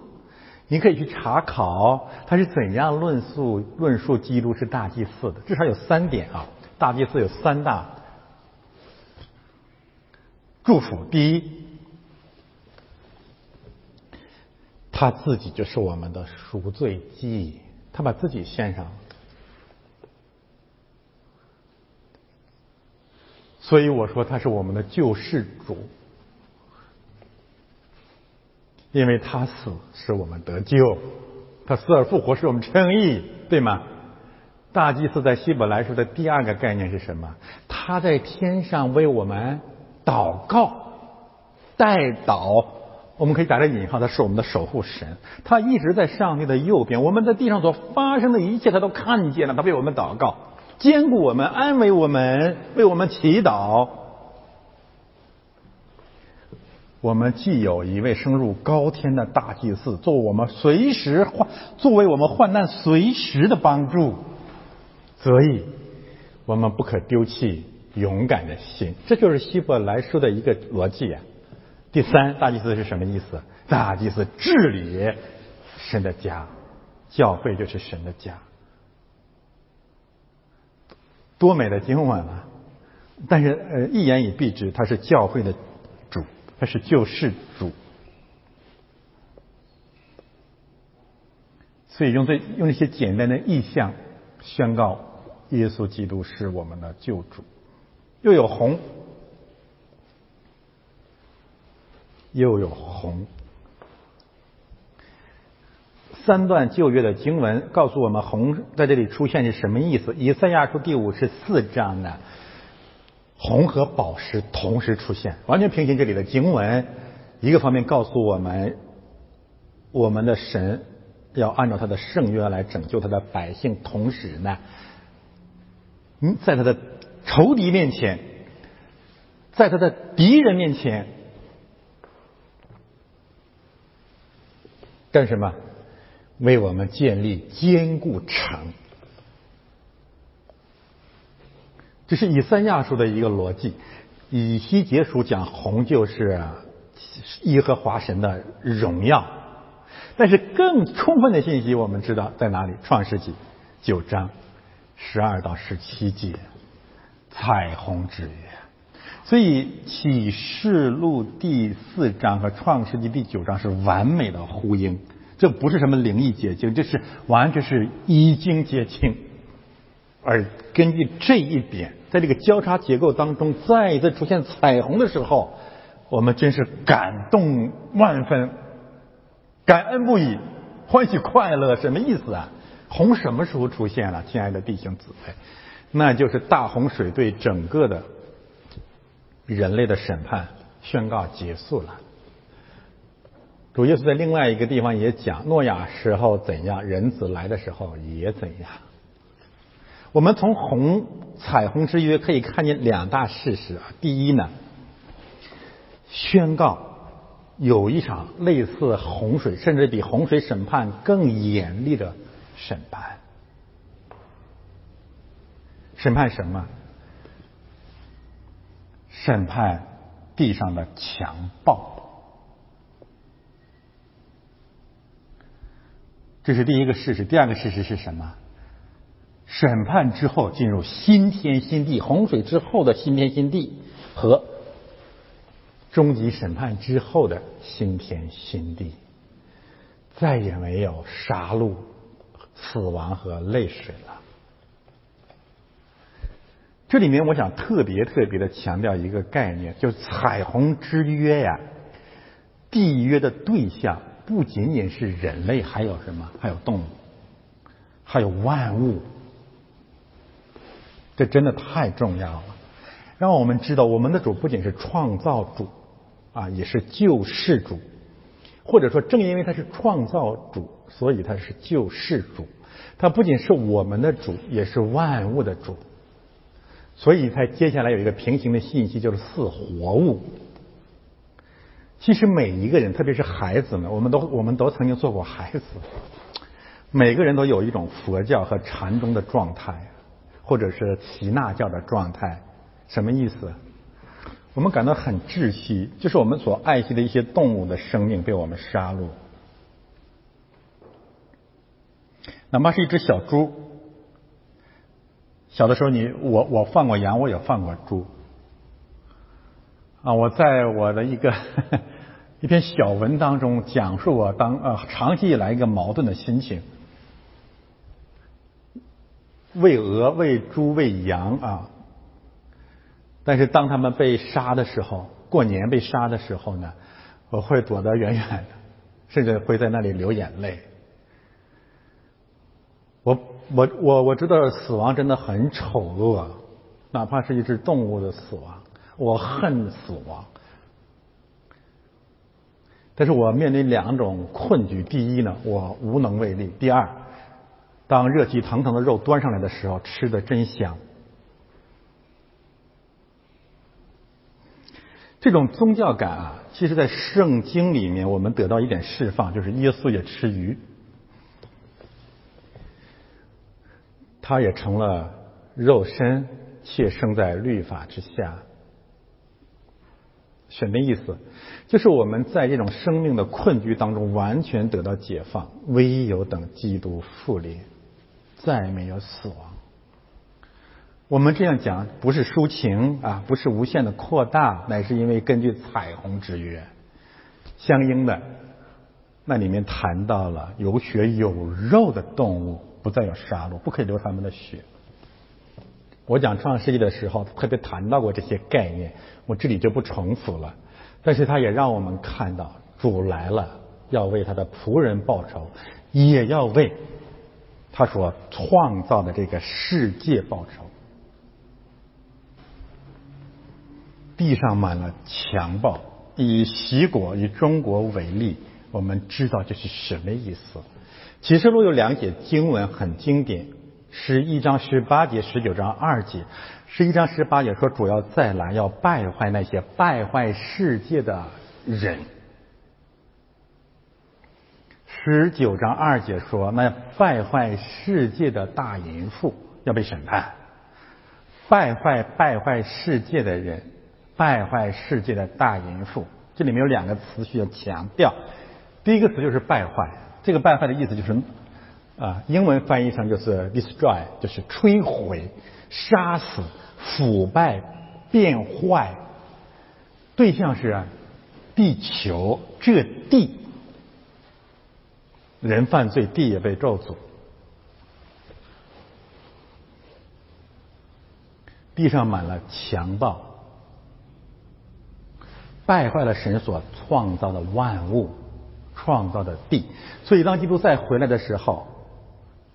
你可以去查考他是怎样论述论述基督是大祭司的。至少有三点啊，大祭司有三大祝福。第一，他自己就是我们的赎罪祭，他把自己献上所以我说他是我们的救世主，因为他死使我们得救，他死而复活使我们称义，对吗？大祭司在希伯来书的第二个概念是什么？他在天上为我们祷告、代祷，我们可以打个引号，他是我们的守护神，他一直在上帝的右边，我们在地上所发生的一切他都看见了，他为我们祷告。兼顾我们，安慰我们，为我们祈祷。我们既有一位升入高天的大祭司，做我们随时患，作为我们患难随时的帮助，所以我们不可丢弃勇敢的心。这就是希伯来书的一个逻辑啊。第三，大祭司是什么意思？大祭司治理神的家，教会就是神的家。多美的经文啊！但是呃，一言以蔽之，他是教会的主，他是救世主。所以用这用一些简单的意象宣告耶稣基督是我们的救主。又有红，又有红。三段旧约的经文告诉我们，红在这里出现是什么意思？以赛亚书第五十四章呢，红和宝石同时出现，完全平行这里的经文。一个方面告诉我们，我们的神要按照他的圣约来拯救他的百姓，同时呢，嗯，在他的仇敌面前，在他的敌人面前干什么？为我们建立坚固城，这是以三亚书的一个逻辑。以西结书讲红就是耶和华神的荣耀，但是更充分的信息我们知道在哪里？创世纪九章十二到十七节，彩虹之约。所以启示录第四章和创世纪第九章是完美的呼应。这不是什么灵异结晶，这是完全是已经结清。而根据这一点，在这个交叉结构当中再一次出现彩虹的时候，我们真是感动万分，感恩不已，欢喜快乐。什么意思啊？红什么时候出现了？亲爱的弟兄姊妹，那就是大洪水对整个的人类的审判宣告结束了。主耶稣在另外一个地方也讲，诺亚时候怎样，人子来的时候也怎样。我们从红彩虹之约可以看见两大事实啊。第一呢，宣告有一场类似洪水，甚至比洪水审判更严厉的审判。审判什么？审判地上的强暴。这是第一个事实，第二个事实是什么？审判之后进入新天新地，洪水之后的新天新地和终极审判之后的新天新地，再也没有杀戮、死亡和泪水了。这里面我想特别特别的强调一个概念，就是彩虹之约呀，缔约的对象。不仅仅是人类，还有什么？还有动物，还有万物。这真的太重要了，让我们知道我们的主不仅是创造主啊，也是救世主。或者说，正因为他是创造主，所以他是救世主。他不仅是我们的主，也是万物的主。所以，他接下来有一个平行的信息，就是似活物。其实每一个人，特别是孩子们，我们都我们都曾经做过孩子。每个人都有一种佛教和禅宗的状态，或者是耆那教的状态。什么意思？我们感到很窒息，就是我们所爱惜的一些动物的生命被我们杀戮。哪怕是一只小猪，小的时候你我我放过羊，我也放过猪。啊，我在我的一个一篇小文当中讲述我当呃长期以来一个矛盾的心情：喂鹅、喂猪、喂羊啊。但是当他们被杀的时候，过年被杀的时候呢，我会躲得远远的，甚至会在那里流眼泪。我我我我知道死亡真的很丑恶，哪怕是一只动物的死亡，我恨死亡。但是我面临两种困局：第一呢，我无能为力；第二，当热气腾腾的肉端上来的时候，吃的真香。这种宗教感啊，其实在圣经里面我们得到一点释放，就是耶稣也吃鱼。他也成了肉身，且生在律法之下。什么意思？就是我们在这种生命的困局当中完全得到解放，唯有等基督复临，再没有死亡。我们这样讲不是抒情啊，不是无限的扩大，乃是因为根据彩虹之约相应的，那里面谈到了有血有肉的动物。不再有杀戮，不可以流他们的血。我讲创世纪的时候，特别谈到过这些概念，我这里就不重复了。但是他也让我们看到，主来了，要为他的仆人报仇，也要为他所创造的这个世界报仇。地上满了强暴，以习国以中国为例，我们知道这是什么意思。启示录有两节经文很经典，十一章十八节、十九章二节。十一章十八节说主要再来要败坏那些败坏世界的人。十九章二节说那败坏世界的大淫妇要被审判。败坏败坏世界的人，败坏世界的大淫妇，这里面有两个词需要强调。第一个词就是败坏。这个败坏的意思就是，啊，英文翻译上就是 destroy，就是摧毁、杀死、腐败、变坏。对象是地球，这地，人犯罪，地也被咒诅，地上满了强暴，败坏了神所创造的万物。创造的地，所以当基督再回来的时候，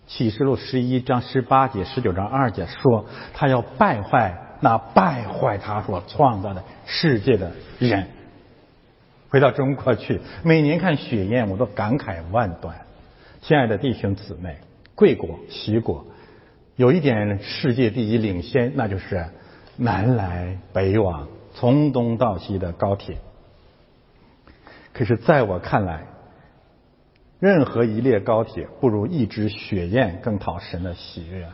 启示录十一章十八节、十九章二节说，他要败坏那败坏他所创造的世界的人。回到中国去，每年看雪雁，我都感慨万端。亲爱的弟兄姊妹，贵国、齐国有一点世界第一领先，那就是南来北往、从东到西的高铁。可是，在我看来，任何一列高铁不如一只雪雁更讨神的喜悦。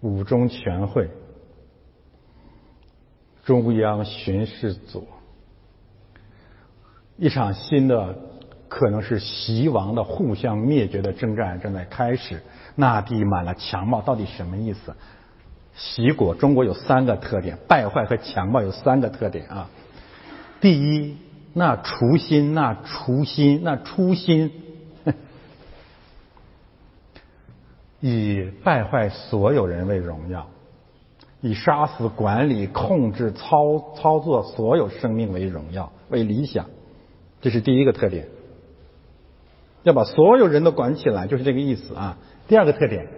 五中全会，中央巡视组，一场新的可能是习王的互相灭绝的征战正在开始。那地满了强暴，到底什么意思？习国，中国有三个特点，败坏和强暴有三个特点啊。第一，那初心，那初心，那初心，以败坏所有人为荣耀，以杀死、管理、控制、操操作所有生命为荣耀、为理想，这是第一个特点。要把所有人都管起来，就是这个意思啊。第二个特点，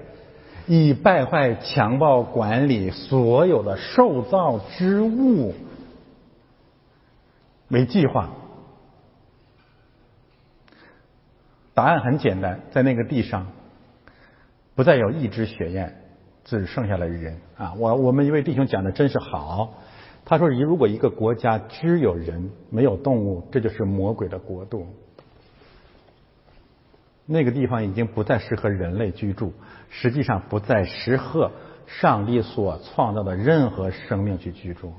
以败坏、强暴、管理所有的受造之物。为计划，答案很简单，在那个地上不再有一只血燕，只剩下了人啊！我我们一位弟兄讲的真是好，他说：如果一个国家只有人没有动物，这就是魔鬼的国度。那个地方已经不再适合人类居住，实际上不再适合上帝所创造的任何生命去居住。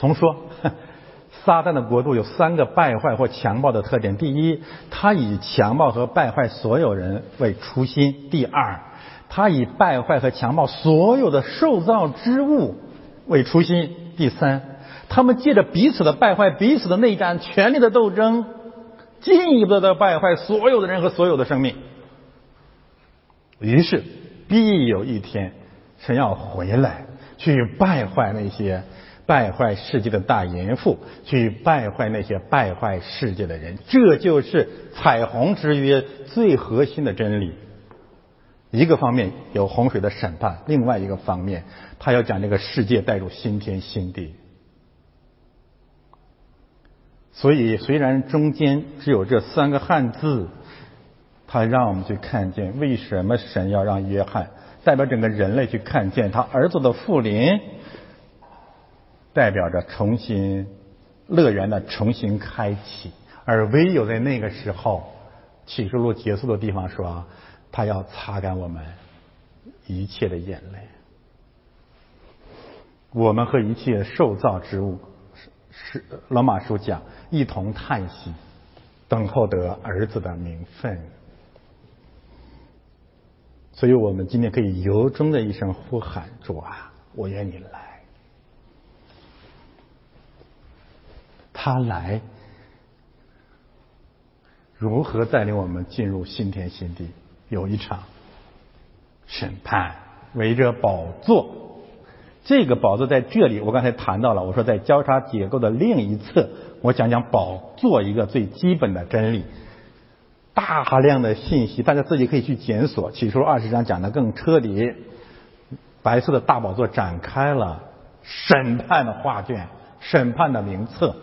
重说，撒旦的国度有三个败坏或强暴的特点：第一，他以强暴和败坏所有人为初心；第二，他以败坏和强暴所有的受造之物为初心；第三，他们借着彼此的败坏、彼此的内战、权力的斗争。进一步的败坏所有的人和所有的生命，于是必有一天，神要回来去败坏那些败坏世界的大淫妇，去败坏那些败坏世界的人。这就是彩虹之约最核心的真理。一个方面有洪水的审判，另外一个方面，他要将这个世界带入新天新地。所以，虽然中间只有这三个汉字，他让我们去看见为什么神要让约翰代表整个人类去看见他儿子的复临，代表着重新乐园的重新开启。而唯有在那个时候，启示录结束的地方说，他要擦干我们一切的眼泪，我们和一切受造之物。是老马书讲，一同叹息，等候得儿子的名分。所以我们今天可以由衷的一声呼喊：主啊，我愿你来。他来，如何带领我们进入新天新地？有一场审判，围着宝座。这个宝座在这里，我刚才谈到了。我说在交叉结构的另一侧，我讲讲宝座一个最基本的真理。大量的信息，大家自己可以去检索。起初二十章讲的更彻底。白色的大宝座展开了审判的画卷，审判的名册。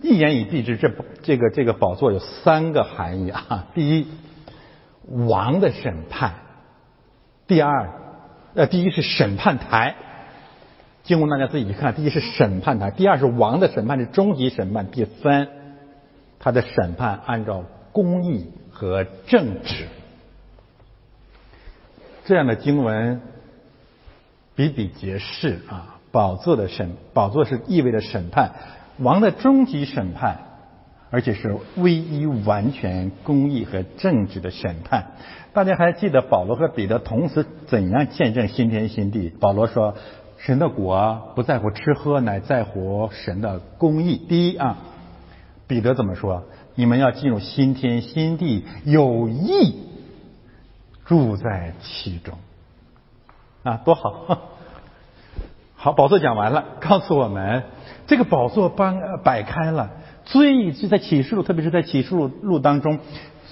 一言以蔽之，这这个这个宝座有三个含义啊。第一，王的审判；第二。呃，第一是审判台，经文大家自己去看。第一是审判台，第二是王的审判是终极审判，第三，他的审判按照公义和正直。这样的经文比比皆是啊！宝座的审，宝座是意味着审判，王的终极审判。而且是唯一完全公义和正直的审判。大家还记得保罗和彼得同时怎样见证新天新地？保罗说：“神的国不在乎吃喝，乃在乎神的公义。”第一啊，彼得怎么说？你们要进入新天新地，有义住在其中啊，多好！好，宝座讲完了，告诉我们这个宝座搬摆开了。最就在启示录，特别是在启示录录当中，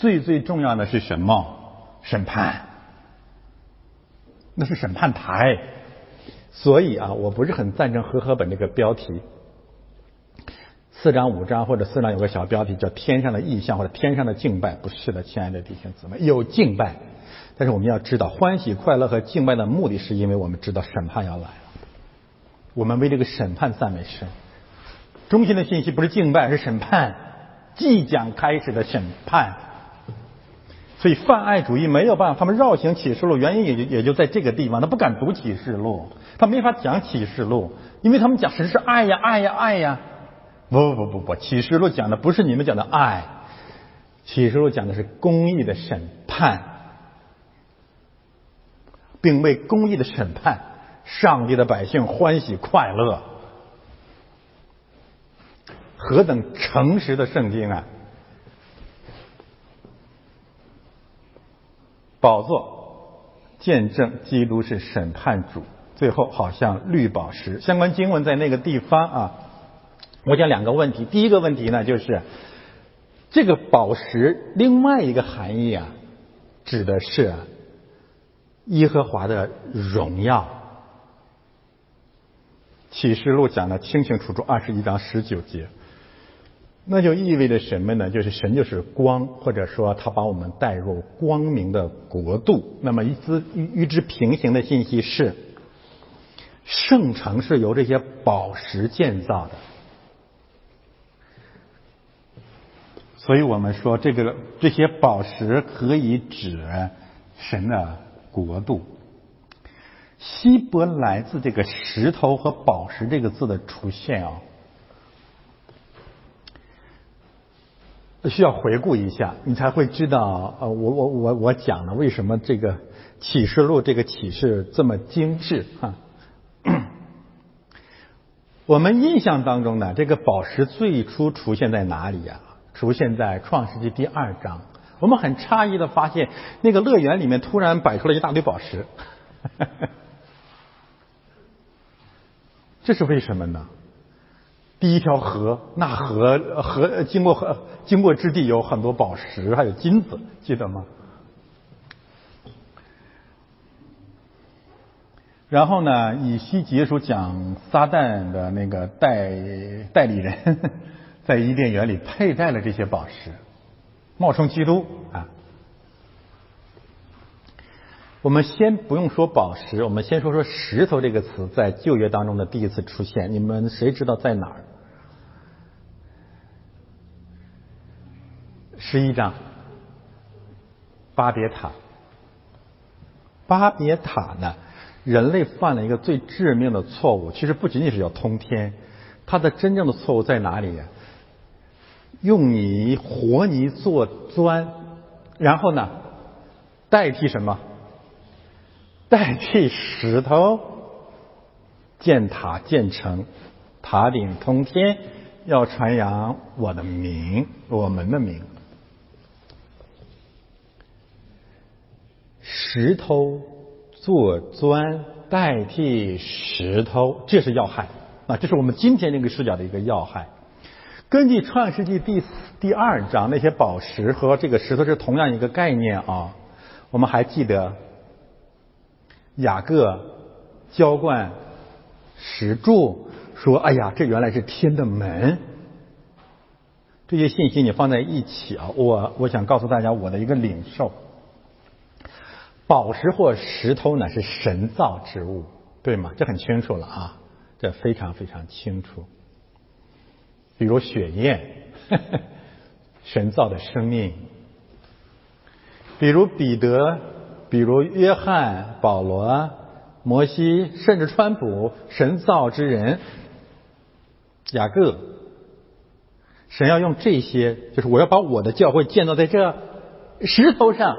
最最重要的是什么？审判，那是审判台。所以啊，我不是很赞成和合本这个标题，四章五章或者四章有个小标题叫“天上的意象”或者“天上的敬拜”，不是的，亲爱的弟兄姊妹，有敬拜，但是我们要知道，欢喜快乐和敬拜的目的是因为我们知道审判要来了，我们为这个审判赞美神。中心的信息不是敬拜，是审判，即将开始的审判。所以泛爱主义没有办法，他们绕行启示录，原因也就也就在这个地方，他不敢读启示录，他没法讲启示录，因为他们讲神是爱呀，爱呀，爱呀。不不不不不，启示录讲的不是你们讲的爱，启示录讲的是公义的审判，并为公义的审判，上帝的百姓欢喜快乐。何等诚实的圣经啊！宝座见证基督是审判主，最后好像绿宝石。相关经文在那个地方啊。我讲两个问题，第一个问题呢，就是这个宝石另外一个含义啊，指的是耶和华的荣耀。启示录讲的清清楚楚，二十一章十九节。那就意味着什么呢？就是神就是光，或者说他把我们带入光明的国度。那么与之与之平行的信息是，圣城是由这些宝石建造的。所以我们说，这个这些宝石可以指神的国度。希伯来自这个石头和宝石这个字的出现啊，需要回顾一下，你才会知道，呃，我我我我讲了为什么这个启示录这个启示这么精致啊。我们印象当中呢，这个宝石最初出现在哪里呀？出现在创世纪第二章，我们很诧异的发现，那个乐园里面突然摆出了一大堆宝石，这是为什么呢？第一条河，那河河经过河经过之地有很多宝石，还有金子，记得吗？然后呢，以西结书讲撒旦的那个代代理人。在伊甸园里佩戴了这些宝石，冒充基督啊！我们先不用说宝石，我们先说说石头这个词在旧约当中的第一次出现。你们谁知道在哪儿？十一章，巴别塔。巴别塔呢？人类犯了一个最致命的错误，其实不仅仅是要通天，它的真正的错误在哪里呀？用泥活泥做砖，然后呢，代替什么？代替石头建塔建成，塔顶通天，要传扬我的名，我们的名。石头做砖代替石头，这是要害啊！这是我们今天这个视角的一个要害。根据创世纪第第二章，那些宝石和这个石头是同样一个概念啊。我们还记得雅各浇灌石柱，说：“哎呀，这原来是天的门。”这些信息你放在一起啊，我我想告诉大家我的一个领受：宝石或石头呢是神造之物，对吗？这很清楚了啊，这非常非常清楚。比如血液，神造的生命；比如彼得，比如约翰、保罗、摩西，甚至川普，神造之人；雅各，神要用这些，就是我要把我的教会建造在这石头上，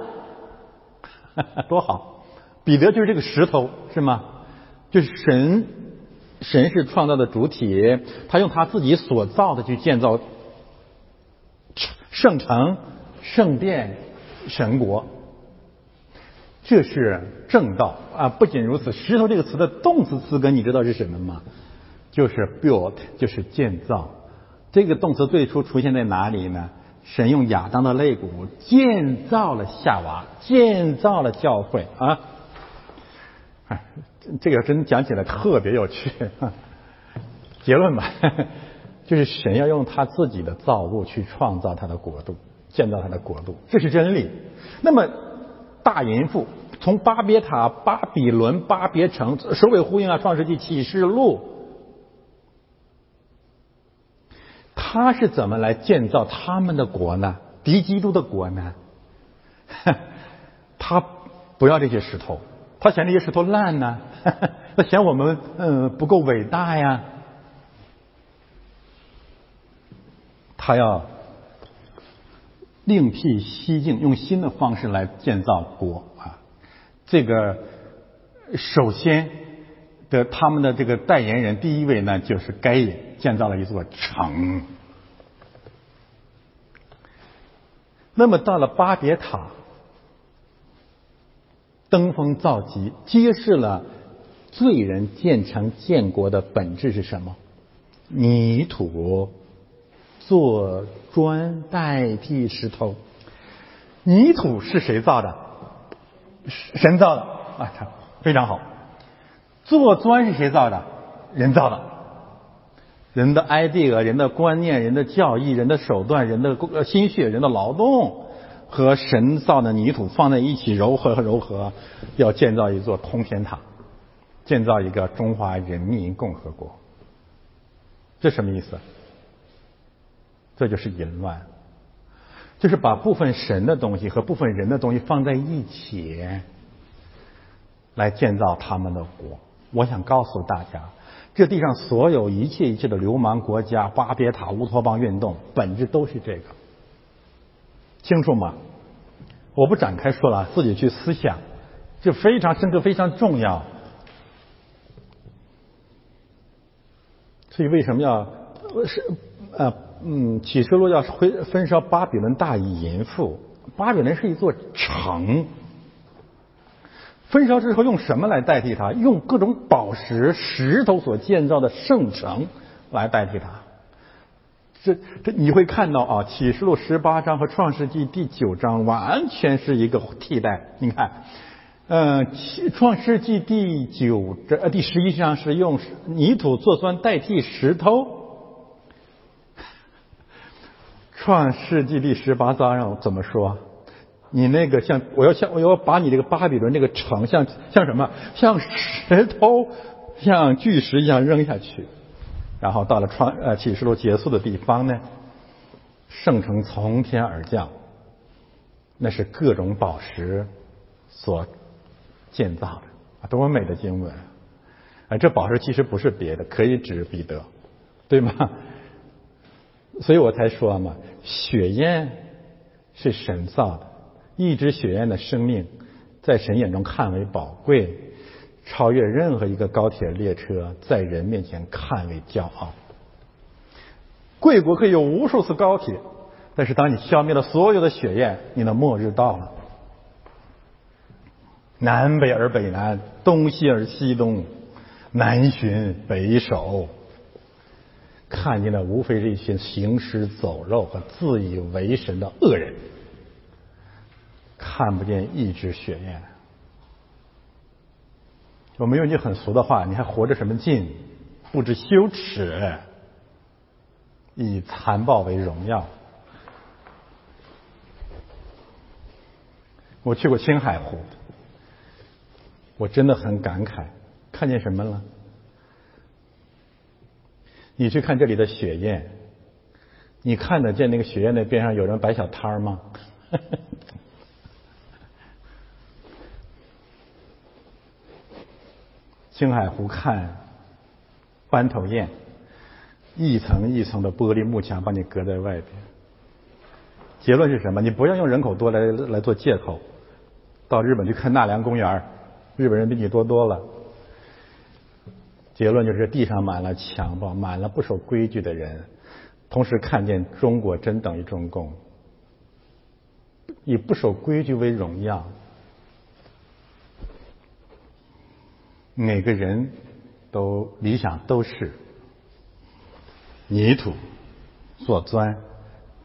多好！彼得就是这个石头，是吗？就是神。神是创造的主体，他用他自己所造的去建造圣城、圣殿、神国，这是正道啊！不仅如此，石头这个词的动词词根你知道是什么吗？就是 build，就是建造。这个动词最初出现在哪里呢？神用亚当的肋骨建造了夏娃，建造了教会啊！哎。这个真讲起来特别有趣。结论吧，就是神要用他自己的造物去创造他的国度，建造他的国度，这是真理。那么大淫妇从巴别塔、巴比伦、巴别城，首尾呼应啊，《创世纪》《启示录》，他是怎么来建造他们的国呢？敌基督的国呢？他不要这些石头。他嫌这些石头烂呢，他嫌我们嗯不够伟大呀。他要另辟蹊径，用新的方式来建造国啊。这个首先的他们的这个代言人第一位呢，就是该隐建造了一座城。那么到了巴别塔。登峰造极，揭示了罪人建成建国的本质是什么？泥土做砖代替石头，泥土是谁造的？神造的啊，非常好。做砖是谁造的？人造的。人的 idea、人的观念、人的教义、人的手段、人的呃心血、人的劳动，和神造的泥土放在一起柔和和柔和，要建造一座通天塔，建造一个中华人民共和国。这什么意思？这就是淫乱，就是把部分神的东西和部分人的东西放在一起，来建造他们的国。我想告诉大家，这地上所有一切一切的流氓国家、巴别塔、乌托邦运动，本质都是这个，清楚吗？我不展开说了，自己去思想，这非常深刻，非常重要。所以为什么要是呃嗯启示录要分焚烧巴比伦大以淫妇？巴比伦是一座城，焚烧之后用什么来代替它？用各种宝石、石头所建造的圣城来代替它。这这你会看到啊，启示录十八章和创世纪第九章完全是一个替代。你看。嗯，创世纪第九这呃第十一章是用泥土做砖代替石头。创世纪第十八章让我怎么说？你那个像我要像我要把你这个巴比伦这个城像像什么？像石头像巨石一样扔下去，然后到了创呃启示录结束的地方呢，圣城从天而降，那是各种宝石所。建造的，多么美的经文啊！这宝石其实不是别的，可以指彼得，对吗？所以我才说嘛，血燕是神造的，一只血焰的生命，在神眼中看为宝贵，超越任何一个高铁列车，在人面前看为骄傲。贵国可以有无数次高铁，但是当你消灭了所有的血焰，你的末日到了。南北而北南，东西而西东，南巡北守，看见的无非是一群行尸走肉和自以为神的恶人，看不见一支血焰。我们用句很俗的话，你还活着什么劲？不知羞耻，以残暴为荣耀。我去过青海湖。我真的很感慨，看见什么了？你去看这里的雪燕，你看得见那个雪燕的边上有人摆小摊儿吗？青海湖看斑头雁，一层一层的玻璃幕墙把你隔在外边。结论是什么？你不要用人口多来来做借口，到日本去看纳凉公园日本人比你多多了。结论就是地上满了强暴，满了不守规矩的人，同时看见中国真等于中共，以不守规矩为荣耀。每个人都理想都是泥土做砖，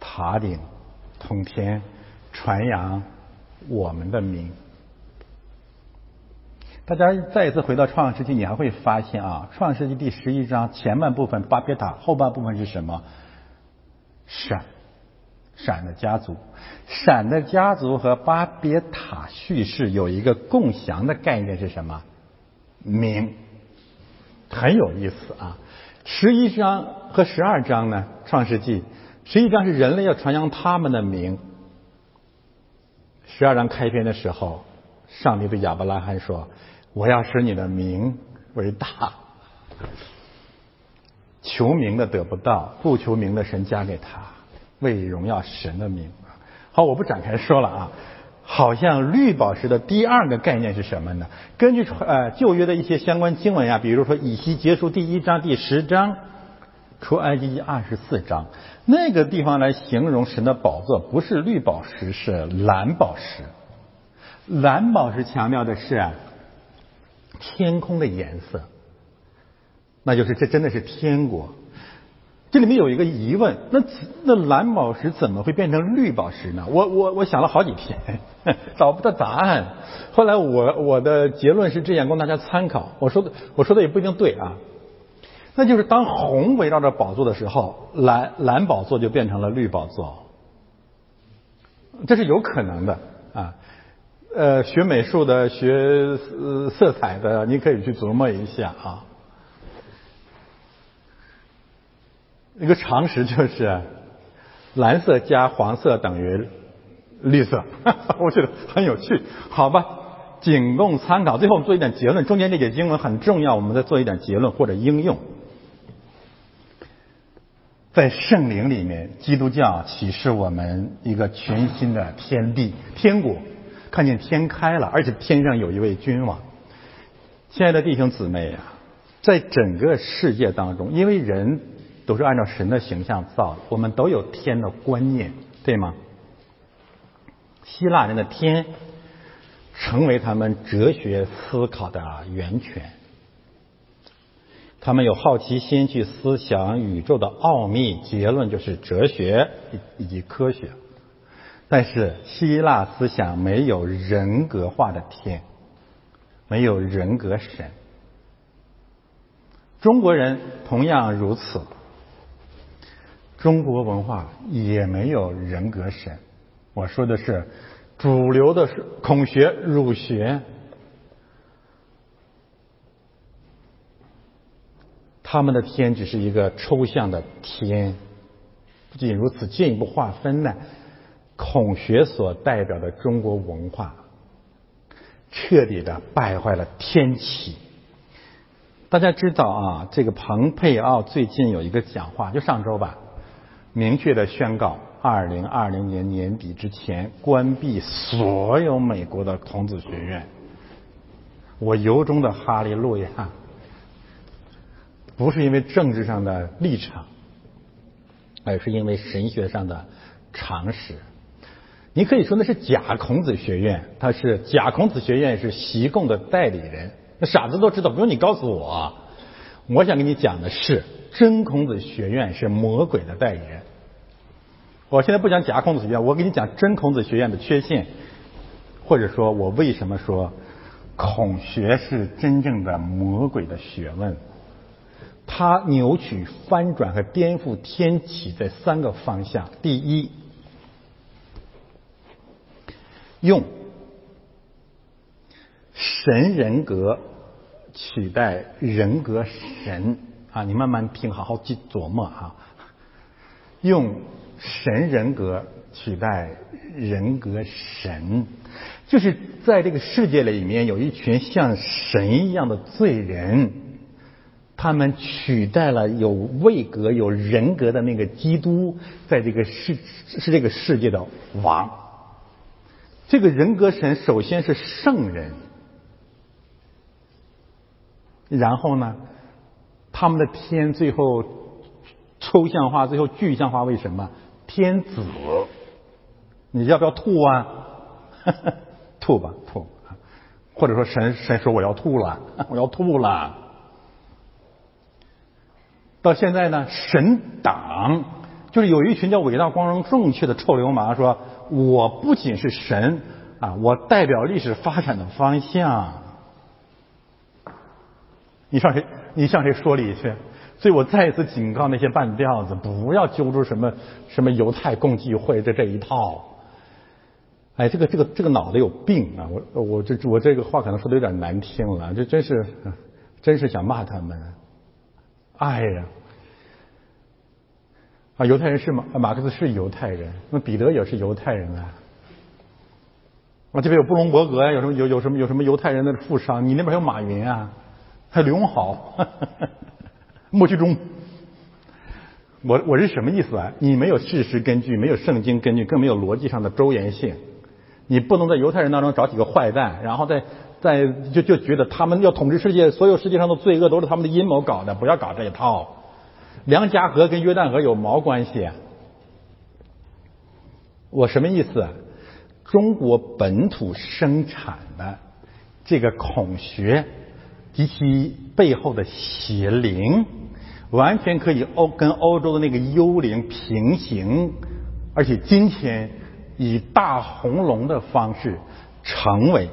塔顶通天，传扬我们的名。大家再一次回到创世纪，你还会发现啊，创世纪第十一章前半部分巴别塔，后半部分是什么？闪，闪的家族，闪的家族和巴别塔叙事有一个共享的概念是什么？名，很有意思啊。十一章和十二章呢？创世纪十一章是人类要传扬他们的名，十二章开篇的时候，上帝对亚伯拉罕说。我要使你的名为大，求名的得不到，不求名的神加给他，为荣耀神的名。好，我不展开说了啊。好像绿宝石的第二个概念是什么呢？根据呃旧约的一些相关经文呀，比如说以西结束第一章第十章，出埃及记二十四章，那个地方来形容神的宝座，不是绿宝石，是蓝宝石。蓝宝石强调的是。天空的颜色，那就是这真的是天国。这里面有一个疑问：那那蓝宝石怎么会变成绿宝石呢？我我我想了好几天，找不到答案。后来我我的结论是这样，供大家参考。我说的我说的也不一定对啊。那就是当红围绕着宝座的时候，蓝蓝宝座就变成了绿宝座，这是有可能的啊。呃，学美术的、学色彩的，你可以去琢磨一下啊。一个常识就是，蓝色加黄色等于绿色，我觉得很有趣，好吧？仅供参考。最后我们做一点结论，中间这节经文很重要，我们再做一点结论或者应用。在圣灵里面，基督教启示我们一个全新的天地、天国。看见天开了，而且天上有一位君王。亲爱的弟兄姊妹啊，在整个世界当中，因为人都是按照神的形象造的，我们都有天的观念，对吗？希腊人的天成为他们哲学思考的源泉。他们有好奇心去思想宇宙的奥秘，结论就是哲学以及科学。但是希腊思想没有人格化的天，没有人格神。中国人同样如此，中国文化也没有人格神。我说的是主流的是孔学、儒学，他们的天只是一个抽象的天。不仅如此，进一步划分呢？孔学所代表的中国文化，彻底的败坏了天启。大家知道啊，这个蓬佩奥最近有一个讲话，就上周吧，明确的宣告，二零二零年年底之前关闭所有美国的孔子学院。我由衷的哈利路亚，不是因为政治上的立场，而是因为神学上的常识。你可以说那是假孔子学院，他是假孔子学院是习共的代理人，那傻子都知道，不用你告诉我。我想跟你讲的是，真孔子学院是魔鬼的代言人。我现在不讲假孔子学院，我给你讲真孔子学院的缺陷，或者说我为什么说孔学是真正的魔鬼的学问。它扭曲、翻转和颠覆天启这三个方向。第一。用神人格取代人格神啊！你慢慢听，好好记琢磨啊。用神人格取代人格神，就是在这个世界里面有一群像神一样的罪人，他们取代了有位格、有人格的那个基督，在这个世是这个世界的王。这个人格神首先是圣人，然后呢，他们的天最后抽象化，最后具象化，为什么？天子，你要不要吐啊？吐吧，吐。或者说神神说我要吐了，我要吐了。到现在呢，神党就是有一群叫伟大、光荣、正确的臭流氓说。我不仅是神啊，我代表历史发展的方向。你向谁？你向谁说理去？所以我再一次警告那些半吊子，不要揪出什么什么犹太共济会的这一套。哎，这个这个这个脑子有病啊！我我这我这个话可能说的有点难听了，这真是真是想骂他们。哎呀！啊，犹太人是马马克思是犹太人，那彼得也是犹太人啊。我这边有布隆伯格呀，有什么有有什么有什么犹太人的富商？你那边还有马云啊，还刘永好、莫居中。我我是什么意思啊？你没有事实根据，没有圣经根据，更没有逻辑上的周延性。你不能在犹太人当中找几个坏蛋，然后再再就就觉得他们要统治世界，所有世界上的罪恶都是他们的阴谋搞的，不要搞这一套。梁家河跟约旦河有毛关系？我什么意思？中国本土生产的这个孔学及其背后的邪灵，完全可以欧跟欧洲的那个幽灵平行，而且今天以大红龙的方式成为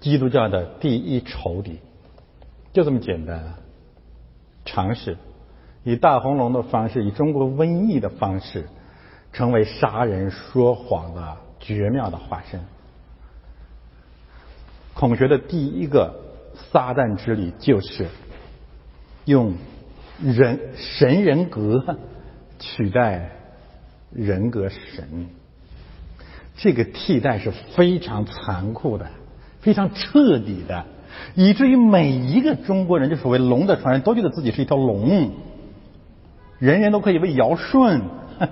基督教的第一仇敌。就这么简单。尝试以大红龙的方式，以中国瘟疫的方式，成为杀人说谎的绝妙的化身。孔学的第一个撒旦之礼，就是用人神人格取代人格神。这个替代是非常残酷的，非常彻底的，以至于每一个中国人，就所谓龙的传人，都觉得自己是一条龙，人人都可以为尧舜，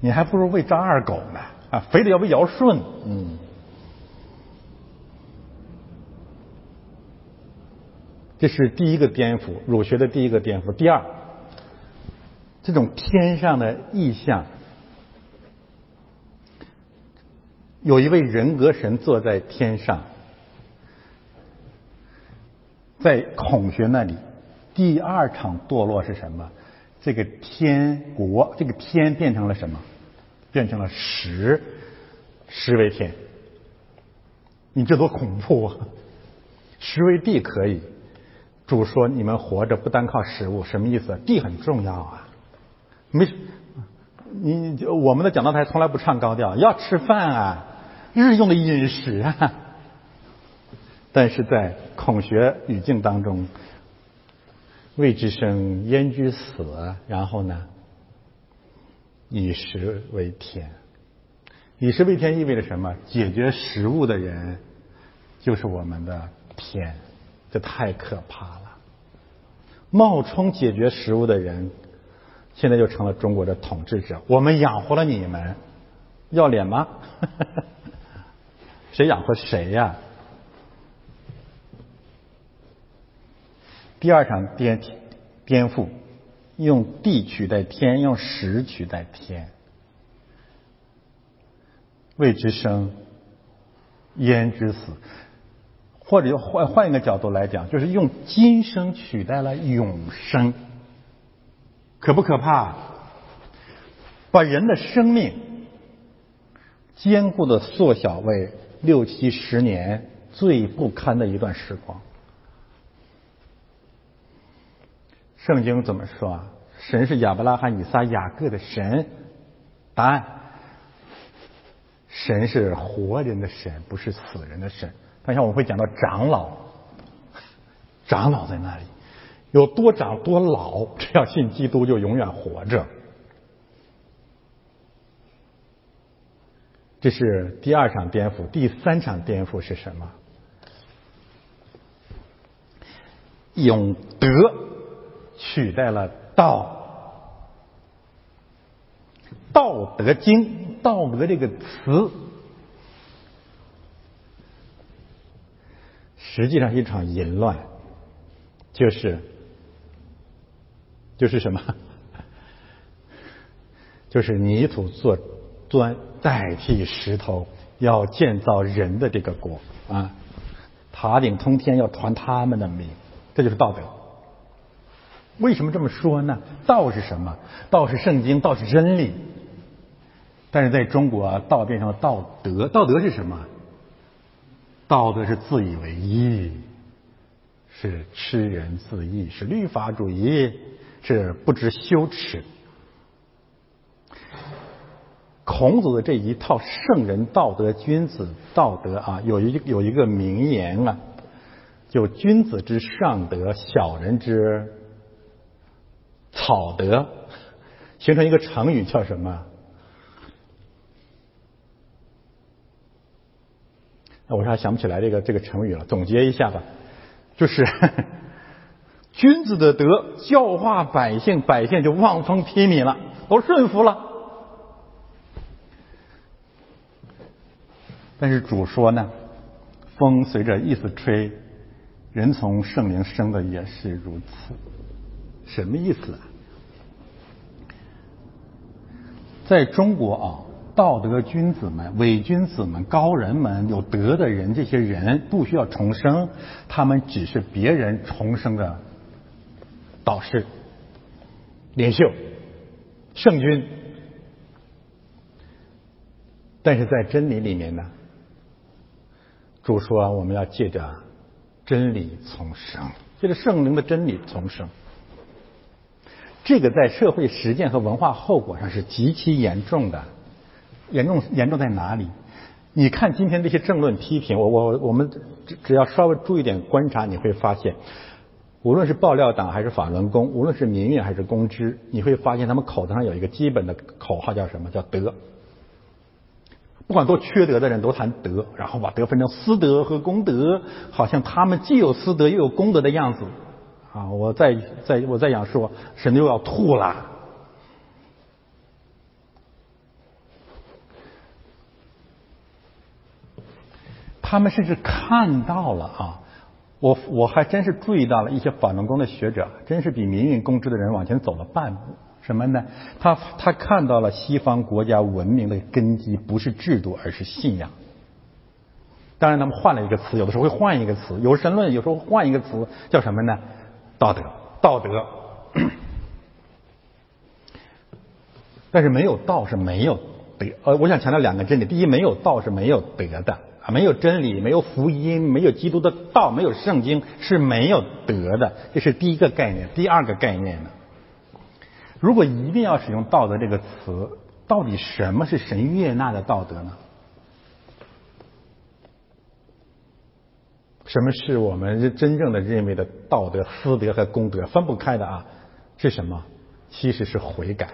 你还不如为张二狗呢啊，非得要为尧舜，嗯，这是第一个颠覆，儒学的第一个颠覆。第二，这种天上的意象。有一位人格神坐在天上，在孔学那里，第二场堕落是什么？这个天国，这个天变成了什么？变成了十，十为天。你这多恐怖啊！十为地可以，主说你们活着不单靠食物，什么意思？地很重要啊，没。你我们的讲道台从来不唱高调，要吃饭啊，日用的饮食啊。但是在孔学语境当中，未知生焉知死？然后呢，以食为天，以食为天意味着什么？解决食物的人就是我们的天，这太可怕。冒充解决食物的人。现在就成了中国的统治者，我们养活了你们，要脸吗？谁养活谁呀？第二场颠颠覆，用地取代天，用时取代天，未知生，焉知死？或者换换一个角度来讲，就是用今生取代了永生。可不可怕？把人的生命坚固的缩小为六七十年最不堪的一段时光。圣经怎么说啊？神是亚伯拉罕、以撒、雅各的神。答案：神是活人的神，不是死人的神。等一下我们会讲到长老，长老在那里。有多长多老，只要信基督就永远活着。这是第二场颠覆，第三场颠覆是什么？用德取代了道，《道德经》“道德”这个词，实际上一场淫乱，就是。就是什么？就是泥土做砖代替石头，要建造人的这个国啊！塔顶通天，要传他们的名，这就是道德。为什么这么说呢？道是什么？道是圣经，道是真理。但是在中国，道变成了道德。道德是什么？道德是自以为意，是吃人自义，是律法主义。是不知羞耻。孔子的这一套圣人道德、君子道德啊，有一有一个名言啊，就君子之上德，小人之草德，形成一个成语叫什么？那我还想不起来这个这个成语了，总结一下吧，就是。君子的德教化百姓，百姓就望风披靡了，都顺服了。但是主说呢，风随着意思吹，人从圣灵生的也是如此。什么意思啊？在中国啊，道德君子们、伪君子们、高人们、有德的人，这些人不需要重生，他们只是别人重生的。导师、领袖、圣君，但是在真理里面呢，主说我们要借着真理重生，这个圣灵的真理重生。这个在社会实践和文化后果上是极其严重的。严重严重在哪里？你看今天这些政论批评，我我我们只只要稍微注意点观察，你会发现，无论是爆料党还是法轮功，无论是民运还是公知，你会发现他们口头上有一个基本的口号，叫什么？叫德。不管多缺德的人都谈德，然后把德分成私德和公德，好像他们既有私德又有公德的样子。啊，我再再我再想说，神又要吐了。他们甚至看到了啊，我我还真是注意到了一些法轮功的学者，真是比民运公知的人往前走了半步。什么呢？他他看到了西方国家文明的根基不是制度，而是信仰。当然，他们换了一个词，有的时候会换一个词，有神论，有时候换一个词，叫什么呢？道德，道德。但是没有道是没有德。呃，我想强调两个真理：第一，没有道是没有德的。没有真理，没有福音，没有基督的道，没有圣经是没有德的。这是第一个概念。第二个概念呢？如果一定要使用“道德”这个词，到底什么是神悦纳的道德呢？什么是我们真正的认为的道德、私德和公德分不开的啊？是什么？其实是悔改。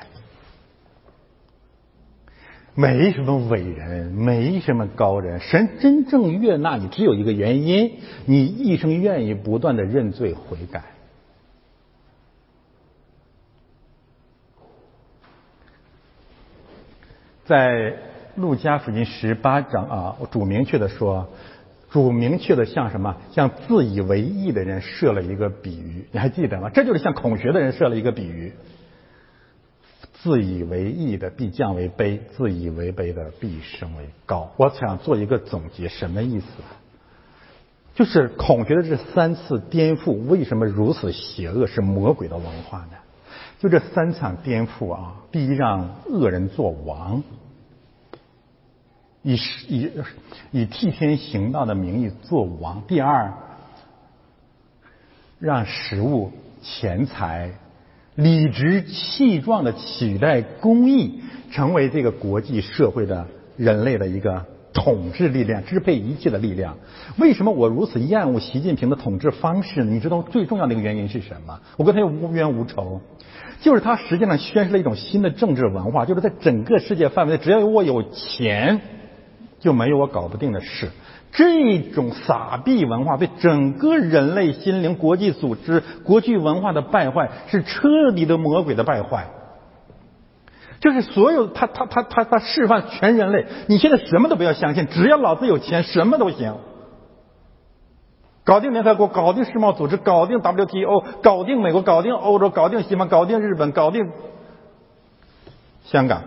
没什么伟人，没什么高人，神真正悦纳你，只有一个原因：你一生愿意不断的认罪悔改。在路加福音十八章啊，主明确的说，主明确的向什么？向自以为意的人设了一个比喻，你还记得吗？这就是向孔学的人设了一个比喻。自以为义的必降为卑，自以为卑的必升为高。我想做一个总结，什么意思？就是孔学的这三次颠覆为什么如此邪恶？是魔鬼的文化呢？就这三场颠覆啊！第一，让恶人做王，以以以替天行道的名义做王；第二，让食物、钱财。理直气壮的取代公益，成为这个国际社会的人类的一个统治力量，支配一切的力量。为什么我如此厌恶习近平的统治方式？你知道最重要的一个原因是什么？我跟他又无冤无仇，就是他实际上宣示了一种新的政治文化，就是在整个世界范围内，只要我有钱，就没有我搞不定的事。这种撒币文化对整个人类心灵、国际组织、国际文化的败坏，是彻底的魔鬼的败坏。就是所有他他他他他示范全人类，你现在什么都不要相信，只要老子有钱，什么都行。搞定联合国，搞定世贸组织，搞定 WTO，搞定美国，搞定欧洲，搞定西方，搞定日本，搞定香港。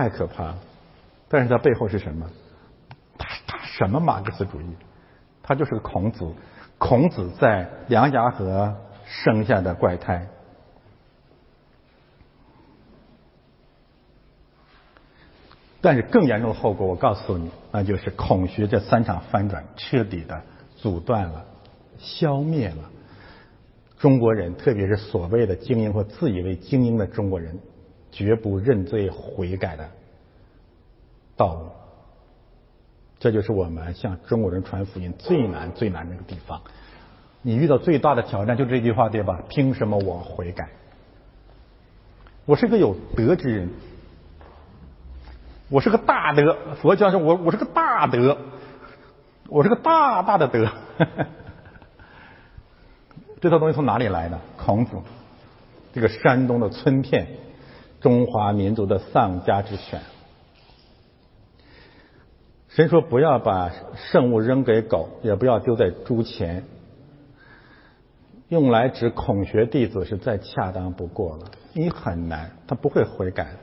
太可怕了，但是它背后是什么？他他什么马克思主义？他就是个孔子，孔子在梁家河生下的怪胎。但是更严重的后果，我告诉你，那就是孔学这三场翻转，彻底的阻断了、消灭了中国人，特别是所谓的精英或自以为精英的中国人。绝不认罪悔改的道路，这就是我们向中国人传福音最难最难那个地方。你遇到最大的挑战就这句话对吧？凭什么我悔改？我是个有德之人，我是个大德。佛教说，我我是个大德，我是个大大的德。这套东西从哪里来的？孔子，这个山东的村片。中华民族的丧家之犬。神说：“不要把圣物扔给狗，也不要丢在猪前。”用来指孔学弟子是再恰当不过了。你很难，他不会悔改。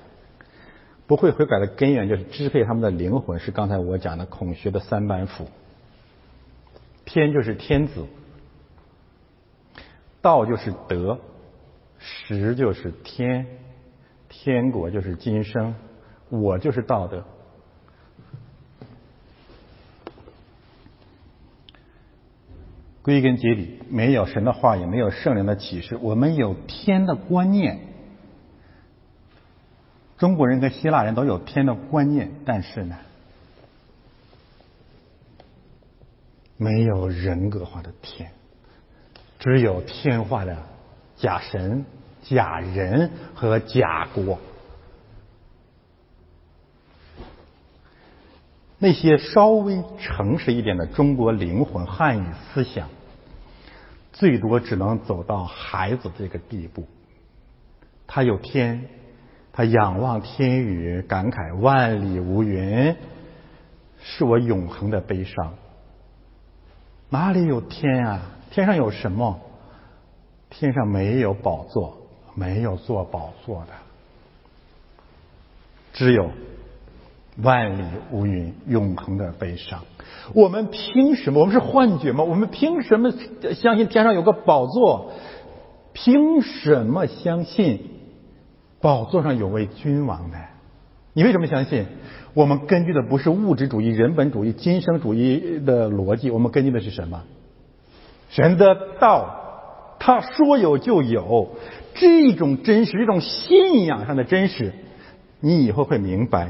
不会悔改的根源就是支配他们的灵魂，是刚才我讲的孔学的三板斧。天就是天子，道就是德，实就是天。天国就是今生我就是道德。归根结底没有神的话也没有圣人的启示我们有天的观念。中国人跟希腊人都有天的观念但是呢没有人格化的天只有天化的假神。假人和假国。那些稍微诚实一点的中国灵魂、汉语思想，最多只能走到孩子这个地步。他有天，他仰望天宇，感慨万里无云，是我永恒的悲伤。哪里有天啊？天上有什么？天上没有宝座，没有做宝座的，只有。万里无云，永恒的悲伤。我们凭什么？我们是幻觉吗？我们凭什么相信天上有个宝座？凭什么相信宝座上有位君王呢？你为什么相信？我们根据的不是物质主义、人本主义、今生主义的逻辑，我们根据的是什么？神的道，他说有就有，这种真实，这种信仰上的真实，你以后会明白。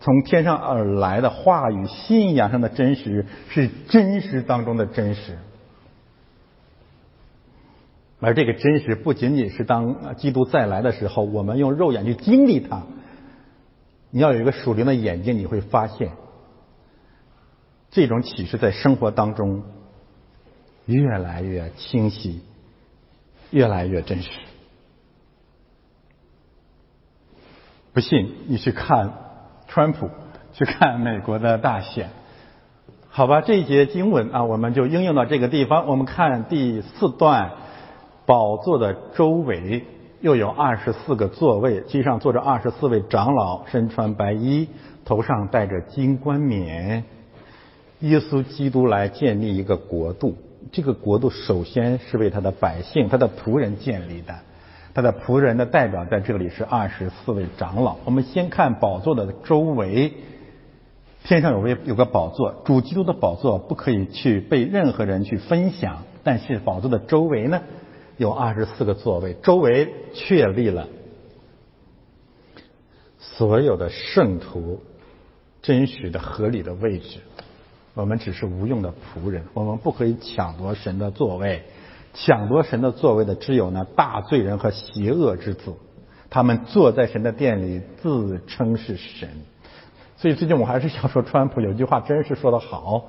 从天上而来的话语，信仰上的真实是真实当中的真实，而这个真实不仅仅是当基督再来的时候，我们用肉眼去经历它。你要有一个属灵的眼睛，你会发现这种启示在生活当中越来越清晰，越来越真实。不信，你去看。川普去看美国的大选，好吧，这一节经文啊，我们就应用到这个地方。我们看第四段，宝座的周围又有二十四个座位，机上坐着二十四位长老，身穿白衣，头上戴着金冠冕。耶稣基督来建立一个国度，这个国度首先是为他的百姓、他的仆人建立的。他的仆人的代表在这里是二十四位长老。我们先看宝座的周围，天上有位有个宝座，主基督的宝座不可以去被任何人去分享。但是宝座的周围呢，有二十四个座位，周围确立了所有的圣徒真实的合理的位置。我们只是无用的仆人，我们不可以抢夺神的座位。抢夺神的座位的只有那大罪人和邪恶之子，他们坐在神的殿里自称是神。所以最近我还是想说，川普有句话真是说的好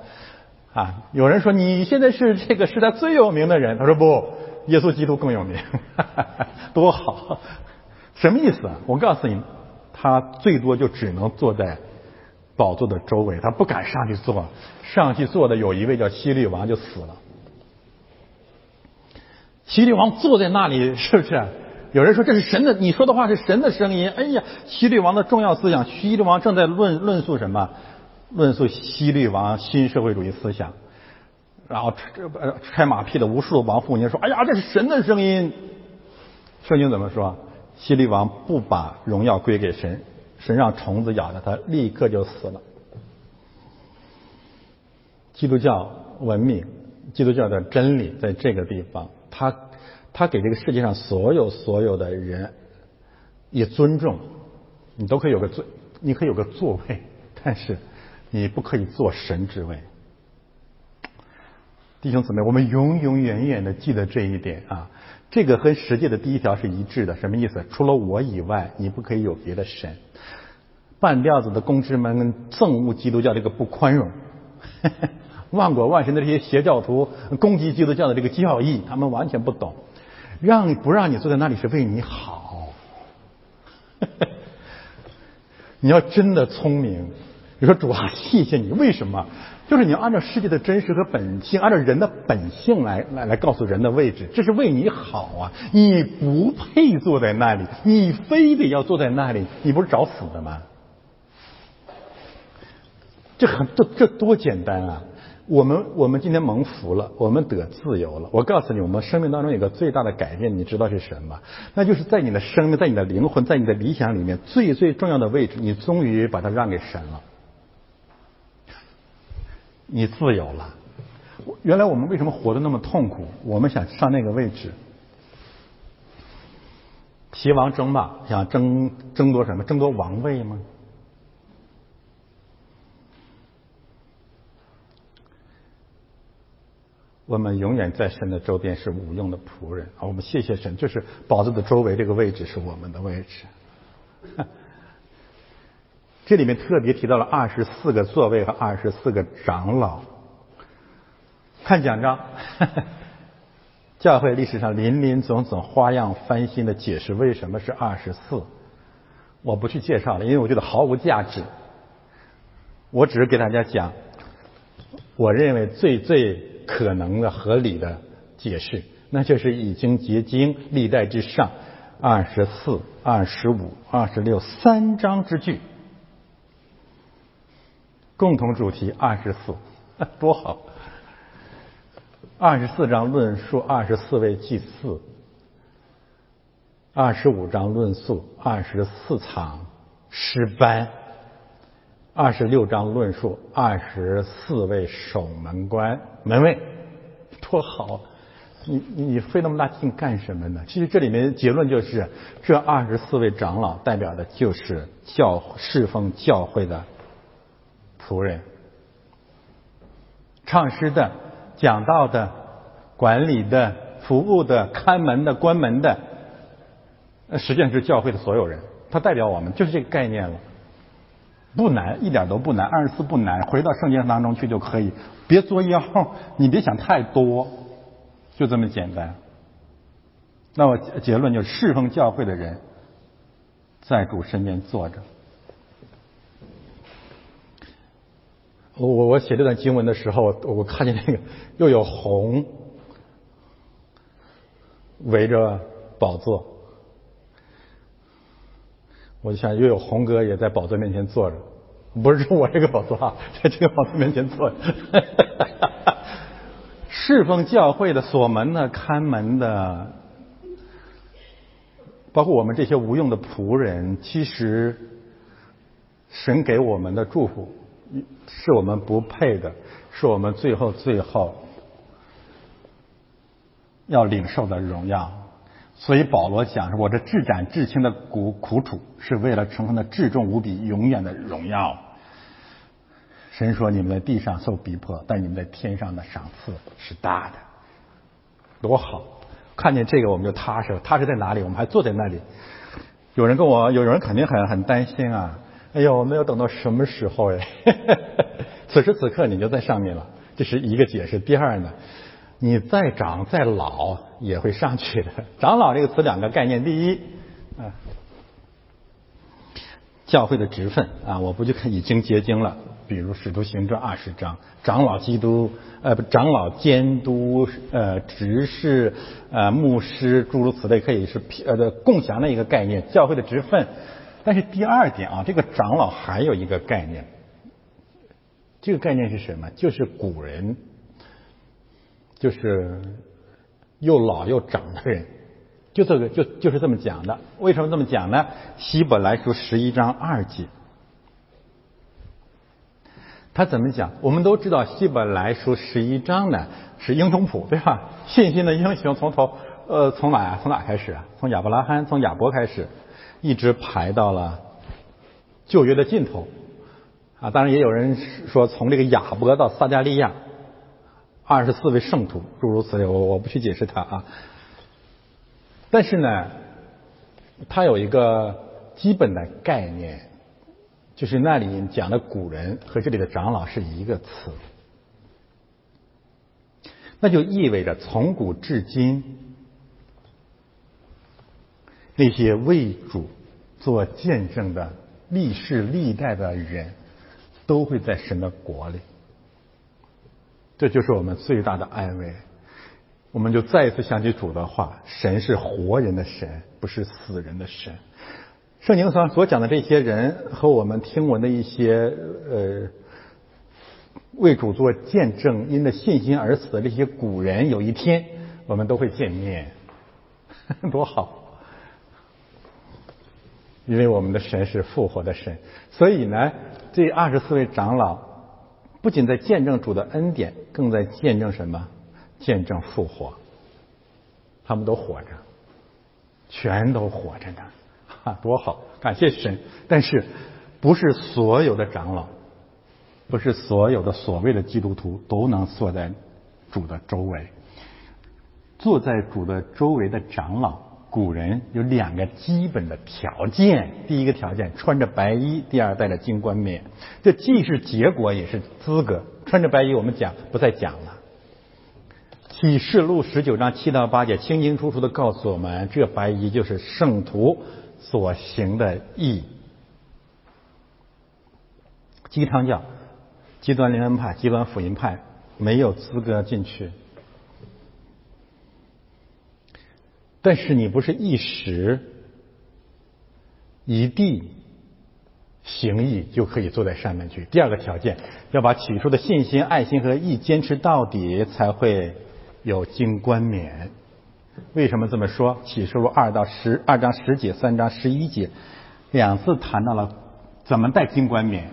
啊！有人说你现在是这个时代最有名的人，他说不，耶稣基督更有名，哈 哈多好！什么意思啊？我告诉你，他最多就只能坐在宝座的周围，他不敢上去坐，上去坐的有一位叫希律王就死了。西律王坐在那里，是不是？有人说这是神的，你说的话是神的声音。哎呀，西律王的重要思想，西律王正在论论述什么？论述西律王新社会主义思想。然后这呃拍马屁的无数王父，你说哎呀，这是神的声音。圣经怎么说？西律王不把荣耀归给神，神让虫子咬了他，立刻就死了。基督教文明，基督教的真理在这个地方。他，他给这个世界上所有所有的人以尊重，你都可以有个座，你可以有个座位，但是你不可以坐神之位。弟兄姊妹，我们永永远远的记得这一点啊！这个和十诫的第一条是一致的，什么意思？除了我以外，你不可以有别的神。半吊子的公知们憎恶基督教这个不宽容。万国万神的这些邪教徒攻击基督教的这个教义，他们完全不懂。让不让你坐在那里是为你好。你要真的聪明，你说主啊，谢谢你，为什么？就是你要按照世界的真实和本性，按照人的本性来来来告诉人的位置，这是为你好啊！你不配坐在那里，你非得要坐在那里，你不是找死的吗？这很这这多简单啊！我们我们今天蒙福了，我们得自由了。我告诉你，我们生命当中有个最大的改变，你知道是什么？那就是在你的生命、在你的灵魂、在你的理想里面最最重要的位置，你终于把它让给神了，你自由了。原来我们为什么活得那么痛苦？我们想上那个位置。齐王争霸，想争争夺什么？争夺王位吗？我们永远在神的周边是无用的仆人啊！我们谢谢神，就是宝座的周围这个位置是我们的位置。这里面特别提到了二十四个座位和二十四个长老。看奖章，教会历史上林林总总、花样翻新的解释为什么是二十四，我不去介绍了，因为我觉得毫无价值。我只是给大家讲，我认为最最。可能的合理的解释，那就是已经结晶历代之上二十四、二十五、二十六三章之句，共同主题二十四，多好！二十四章论述二十四位祭祀，二十五章论述二十四场诗班。二十六章论述二十四位守门官门卫，多好！你你费那么大劲干什么呢？其实这里面结论就是，这二十四位长老代表的就是教侍奉教会的仆人，唱诗的、讲道的、管理的、服务的、看门的、关门的，实际上是教会的所有人。他代表我们，就是这个概念了。不难，一点都不难。二十四不难，回到圣经当中去就可以。别作妖，你别想太多，就这么简单。那我结论就是：侍奉教会的人在主身边坐着。我我我写这段经文的时候，我看见那个又有红围着宝座。我就想，又有红哥也在宝座面前坐着，不是说我这个宝座啊，在这个宝座面前坐着，侍奉教会的锁门的、看门的，包括我们这些无用的仆人，其实神给我们的祝福是我们不配的，是我们最后最后要领受的荣耀。所以保罗讲说：“我这至斩至轻的苦苦楚，是为了成他的至重无比、永远的荣耀。”神说：“你们在地上受逼迫，但你们在天上的赏赐是大的，多好！看见这个我们就踏实了。踏实在哪里？我们还坐在那里。有人跟我，有人肯定很很担心啊！哎呦，我们要等到什么时候呀？此时此刻你就在上面了，这是一个解释。第二呢？”你再长再老也会上去的。长老这个词两个概念，第一，啊，教会的职分啊，我不就看已经结晶了。比如使徒行传二十章，长老基督呃不，长老监督呃执事呃牧师诸如此类，可以是呃的共享的一个概念，教会的职分。但是第二点啊，这个长老还有一个概念，这个概念是什么？就是古人。就是又老又长的人，就这个就就是这么讲的。为什么这么讲呢？希伯来书十一章二节，他怎么讲？我们都知道希伯来书十一章呢是英雄谱，对吧？信心的英雄从头呃从哪呀？从哪开始啊？从亚伯拉罕，从亚伯开始，一直排到了旧约的尽头啊。当然也有人说从这个亚伯到撒加利亚。二十四位圣徒，诸如此类，我我不去解释它啊。但是呢，它有一个基本的概念，就是那里讲的古人和这里的长老是一个词，那就意味着从古至今，那些为主做见证的历世历代的人，都会在神的国里。这就是我们最大的安慰，我们就再一次想起主的话：神是活人的神，不是死人的神。圣经上所讲的这些人和我们听闻的一些呃为主做见证、因着信心而死的这些古人，有一天我们都会见面，多好！因为我们的神是复活的神，所以呢，这二十四位长老。不仅在见证主的恩典，更在见证什么？见证复活。他们都活着，全都活着呢，哈，多好！感谢神。但是，不是所有的长老，不是所有的所谓的基督徒都能坐在主的周围。坐在主的周围的长老，古人有两个基本的条件：第一个条件，穿着白衣；第二，戴着金冠冕。这既是结果，也是资格。穿着白衣，我们讲不再讲了。启示录十九章七到八节，清清楚楚的告诉我们，这白衣就是圣徒所行的义。基汤教、极端灵恩派、极端福音派没有资格进去。但是你不是一时一地行义就可以坐在上面去。第二个条件，要把起初的信心、爱心和义坚持到底，才会有经冠冕。为什么这么说？启示录二到十二章十节、三章十一节两次谈到了怎么带经冠冕。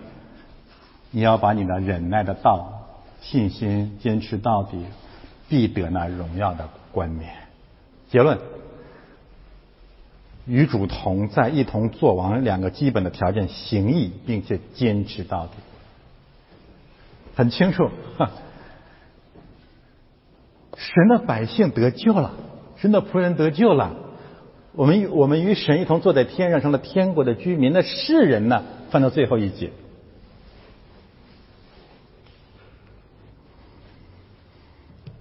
你要把你的忍耐的道、信心坚持到底，必得那荣耀的冠冕。结论。与主同在，一同做王，两个基本的条件：行义，并且坚持到底。很清楚，神的百姓得救了，神的仆人得救了。我们与我们与神一同坐在天上，成了天国的居民。那世人呢？翻到最后一节，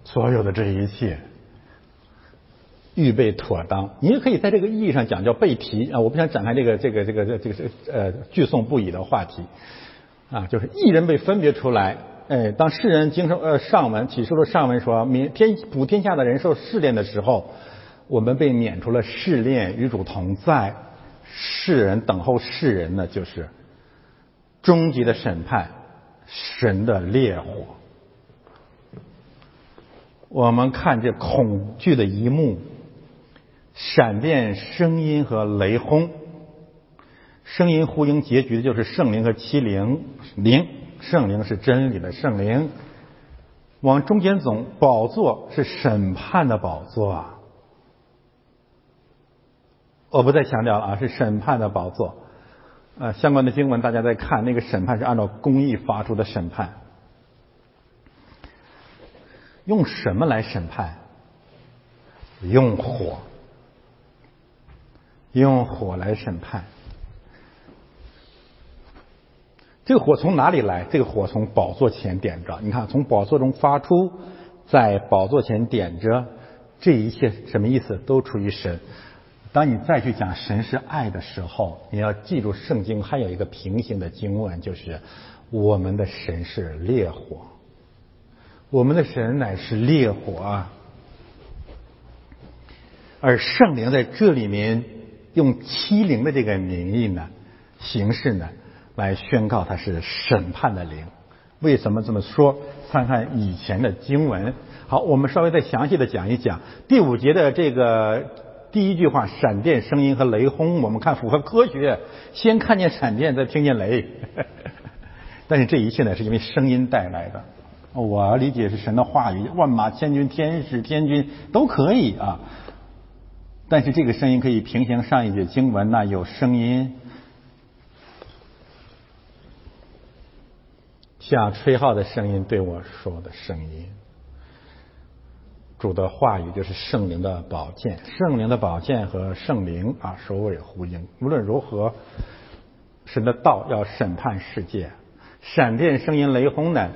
所有的这一切。预备妥当，你也可以在这个意义上讲叫备题啊！我不想展开这个这个这个这这个呃聚颂不已的话题啊，就是一人被分别出来，哎，当世人经受呃上文启示录上文说，明天普天下的人受试炼的时候，我们被免除了试炼，与主同在，世人等候世人呢，就是终极的审判，神的烈火。我们看这恐惧的一幕。闪电、声音和雷轰，声音呼应结局的就是圣灵和欺灵。灵，圣灵是真理的圣灵。往中间走，宝座是审判的宝座啊。我不再强调了啊，是审判的宝座。呃，相关的经文大家在看，那个审判是按照公义发出的审判。用什么来审判？用火。用火来审判，这个火从哪里来？这个火从宝座前点着。你看，从宝座中发出，在宝座前点着，这一切什么意思？都出于神。当你再去讲神是爱的时候，你要记住圣经还有一个平行的经文，就是我们的神是烈火，我们的神乃是烈火啊。而圣灵在这里面。用欺凌的这个名义呢，形式呢，来宣告他是审判的灵。为什么这么说？看看以前的经文。好，我们稍微再详细的讲一讲第五节的这个第一句话：闪电声音和雷轰。我们看符合科学，先看见闪电，再听见雷。但是这一切呢，是因为声音带来的。我理解是神的话语，万马千军、天使、天军都可以啊。但是这个声音可以平行上一节经文，那有声音像吹号的声音对我说的声音。主的话语就是圣灵的宝剑，圣灵的宝剑和圣灵啊首尾呼应。无论如何，神的道要审判世界。闪电、声音、雷轰呢，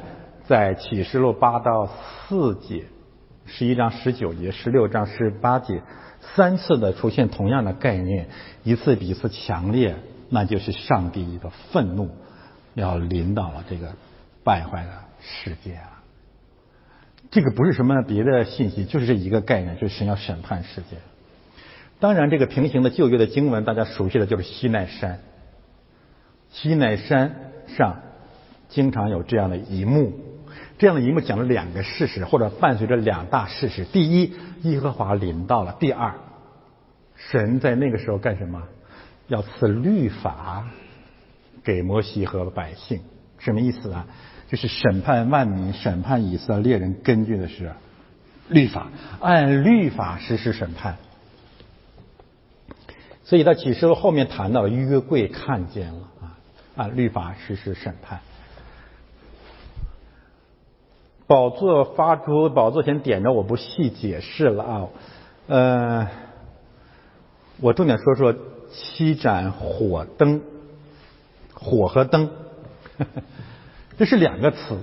在启示录八到四节、十一章十九节、十六章十八节。三次的出现同样的概念，一次比一次强烈，那就是上帝的愤怒要临到了这个败坏的世界啊！这个不是什么别的信息，就是这一个概念，就是神要审判世界。当然，这个平行的旧约的经文，大家熟悉的就是西奈山。西奈山上经常有这样的一幕，这样的一幕讲了两个事实，或者伴随着两大事实。第一，耶和华临到了；第二。神在那个时候干什么？要赐律法给摩西和百姓，什么意思啊？就是审判万民、审判以色列人，根据的是律法，按律法实施审判。所以到启示录后面谈到约柜看见了啊，按律法实施审判。宝座发出，宝座前点着，我不细解释了啊。呃，我重点说说七盏火灯，火和灯，这是两个词。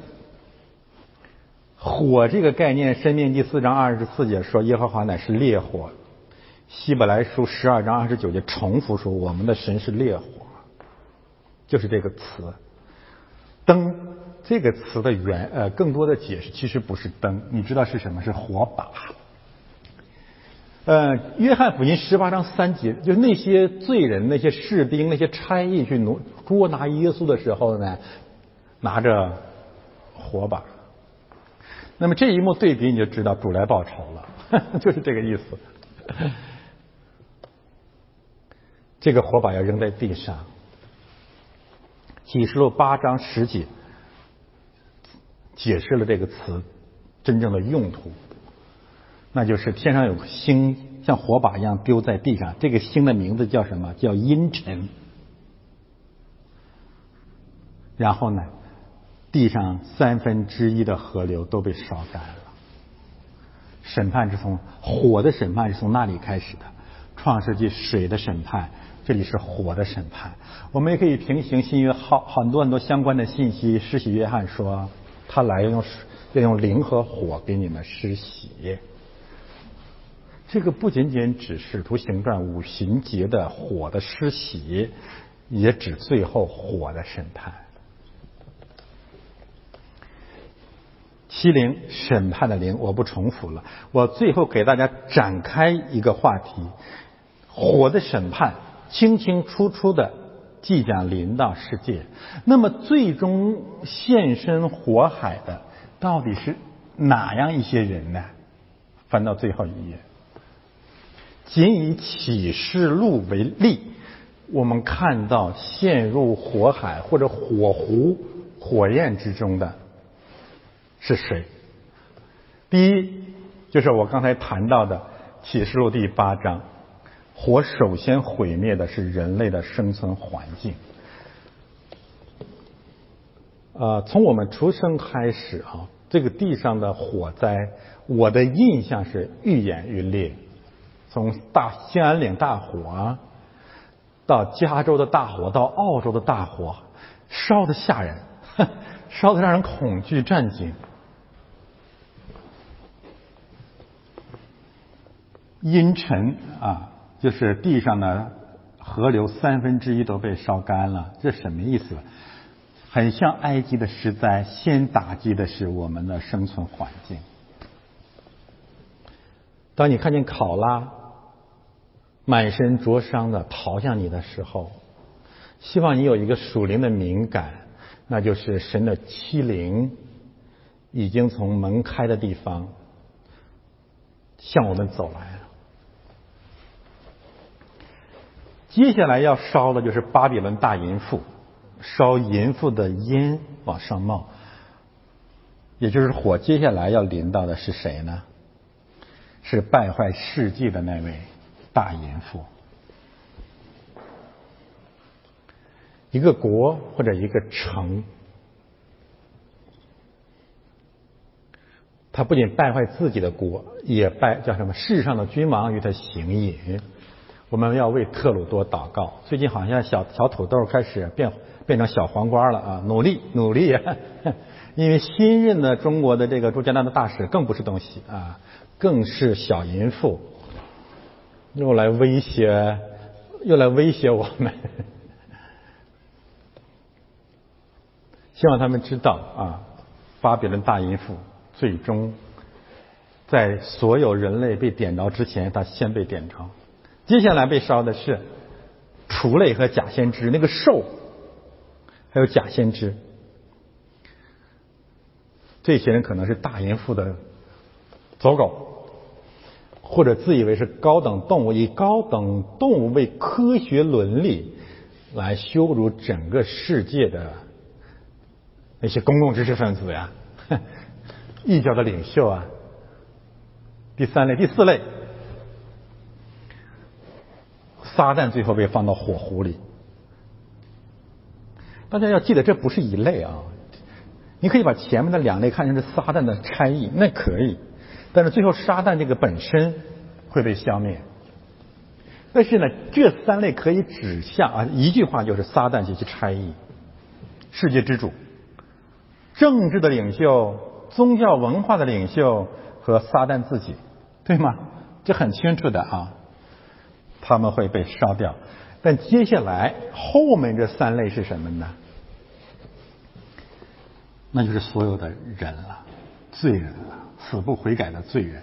火这个概念，《申命第》四章二十四节说耶和华乃是烈火，《希伯来书》十二章二十九节重复说我们的神是烈火，就是这个词。灯。这个词的原呃，更多的解释其实不是灯，你知道是什么？是火把。呃，约翰福音十八章三节，就那些罪人、那些士兵、那些差役去挪捉拿耶稣的时候呢，拿着火把。那么这一幕对比，你就知道主来报仇了，就是这个意思。这个火把要扔在地上。启示录八章十节。解释了这个词真正的用途，那就是天上有个星像火把一样丢在地上，这个星的名字叫什么？叫阴沉。然后呢，地上三分之一的河流都被烧干了。审判是从火的审判是从那里开始的，创世纪水的审判，这里是火的审判。我们也可以平行新约好很多很多相关的信息。施洗约翰说。他来用要用灵和火给你们施洗，这个不仅仅指使徒行传五行节的火的施洗，也指最后火的审判。七灵审判的灵，我不重复了。我最后给大家展开一个话题：火的审判，清清楚楚的。即将临到世界，那么最终现身火海的到底是哪样一些人呢？翻到最后一页，仅以启示录为例，我们看到陷入火海或者火湖、火焰之中的是谁？第一，就是我刚才谈到的启示录第八章。火首先毁灭的是人类的生存环境。啊，从我们出生开始啊，这个地上的火灾，我的印象是愈演愈烈。从大兴安岭大火，到加州的大火，到澳洲的大火，烧的吓人，烧的让人恐惧战惊。阴沉啊。就是地上的河流三分之一都被烧干了，这什么意思？很像埃及的石灾，先打击的是我们的生存环境。当你看见考拉满身灼伤的逃向你的时候，希望你有一个属灵的敏感，那就是神的欺凌已经从门开的地方向我们走来。接下来要烧的就是巴比伦大淫妇，烧淫妇的烟往上冒，也就是火。接下来要淋到的是谁呢？是败坏世界的那位大淫妇。一个国或者一个城，他不仅败坏自己的国，也败叫什么？世上的君王与他行淫。我们要为特鲁多祷告。最近好像小小土豆开始变变成小黄瓜了啊！努力努力，因为新任的中国的这个驻加拿大大使更不是东西啊，更是小淫妇，又来威胁，又来威胁我们。希望他们知道啊，巴比伦大淫妇最终在所有人类被点着之前，他先被点着。接下来被烧的是雏类和假先知，那个兽，还有假先知，这些人可能是大淫妇的走狗，或者自以为是高等动物，以高等动物为科学伦理来羞辱整个世界的那些公共知识分子呀，异教的领袖啊。第三类、第四类，撒旦最后被放到火湖里。大家要记得，这不是一类啊。你可以把前面的两类看成是撒旦的差异，那可以。但是最后，撒旦这个本身会被消灭。但是呢，这三类可以指向啊，一句话就是撒旦及其差异：世界之主、政治的领袖、宗教文化的领袖和撒旦自己，对吗？这很清楚的啊，他们会被烧掉。但接下来后面这三类是什么呢？那就是所有的人了，罪人了，死不悔改的罪人。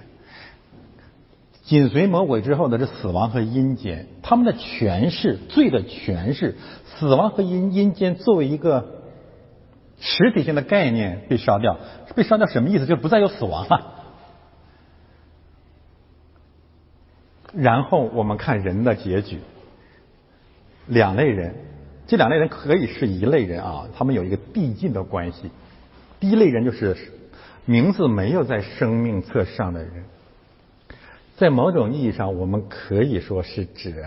紧随魔鬼之后的是死亡和阴间，他们的权势，罪的权势，死亡和阴阴间作为一个实体性的概念被烧掉，被烧掉什么意思？就不再有死亡了。然后我们看人的结局，两类人，这两类人可以是一类人啊，他们有一个递进的关系。第一类人就是名字没有在生命册上的人，在某种意义上，我们可以说是指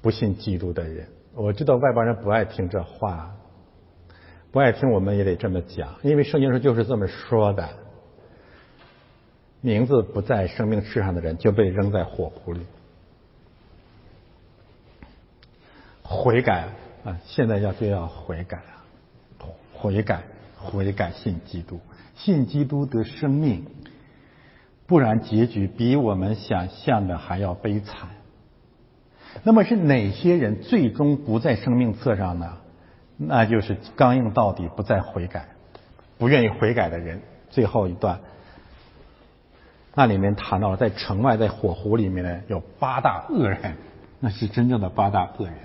不信基督的人。我知道外邦人不爱听这话，不爱听，我们也得这么讲，因为圣经上就是这么说的：名字不在生命册上的人就被扔在火湖里。悔改啊，现在要就要悔改啊！悔改，悔改，信基督，信基督得生命，不然结局比我们想象的还要悲惨。那么是哪些人最终不在生命册上呢？那就是刚硬到底、不再悔改、不愿意悔改的人。最后一段，那里面谈到了在城外、在火湖里面呢，有八大恶人，那是真正的八大恶人。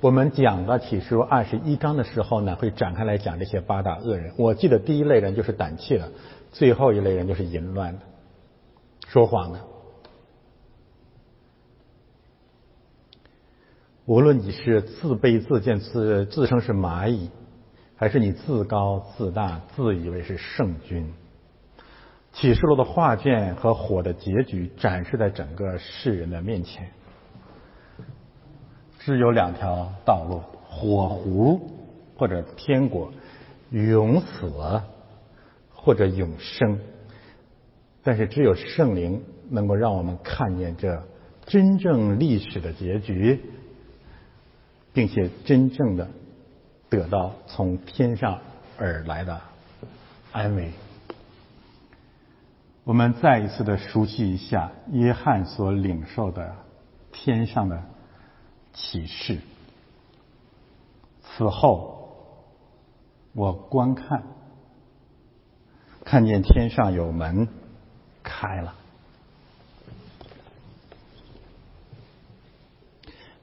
我们讲到启示录二十一章的时候呢，会展开来讲这些八大恶人。我记得第一类人就是胆怯的，最后一类人就是淫乱的、说谎的。无论你是自卑自贱、自自称是蚂蚁，还是你自高自大、自以为是圣君，启示录的画卷和火的结局展示在整个世人的面前。只有两条道路：火湖或者天国，永死或者永生。但是只有圣灵能够让我们看见这真正历史的结局，并且真正的得到从天上而来的安慰。我们再一次的熟悉一下约翰所领受的天上的。启示。此后，我观看，看见天上有门开了。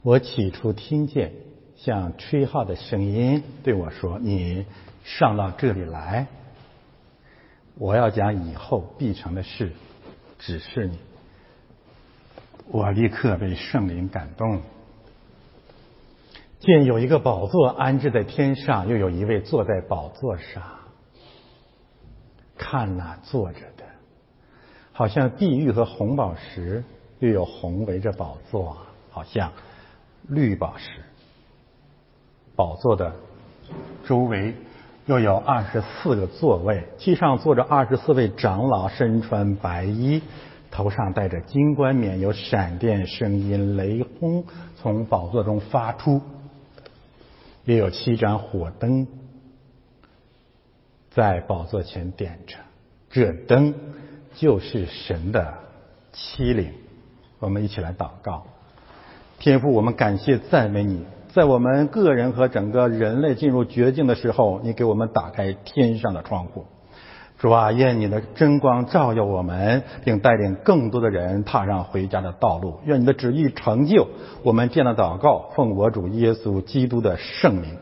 我起初听见像吹号的声音对我说：“你上到这里来，我要讲以后必成的事，指示你。”我立刻被圣灵感动。见有一个宝座安置在天上，又有一位坐在宝座上。看那坐着的，好像碧玉和红宝石，又有红围着宝座，好像绿宝石。宝座的周围又有二十四个座位，其上坐着二十四位长老，身穿白衣，头上戴着金冠冕，有闪电、声音、雷轰从宝座中发出。也有七盏火灯在宝座前点着，这灯就是神的欺凌。我们一起来祷告，天父，我们感谢赞美你，在我们个人和整个人类进入绝境的时候，你给我们打开天上的窗户。主啊，愿你的真光照耀我们，并带领更多的人踏上回家的道路。愿你的旨意成就。我们这样的祷告，奉我主耶稣基督的圣名。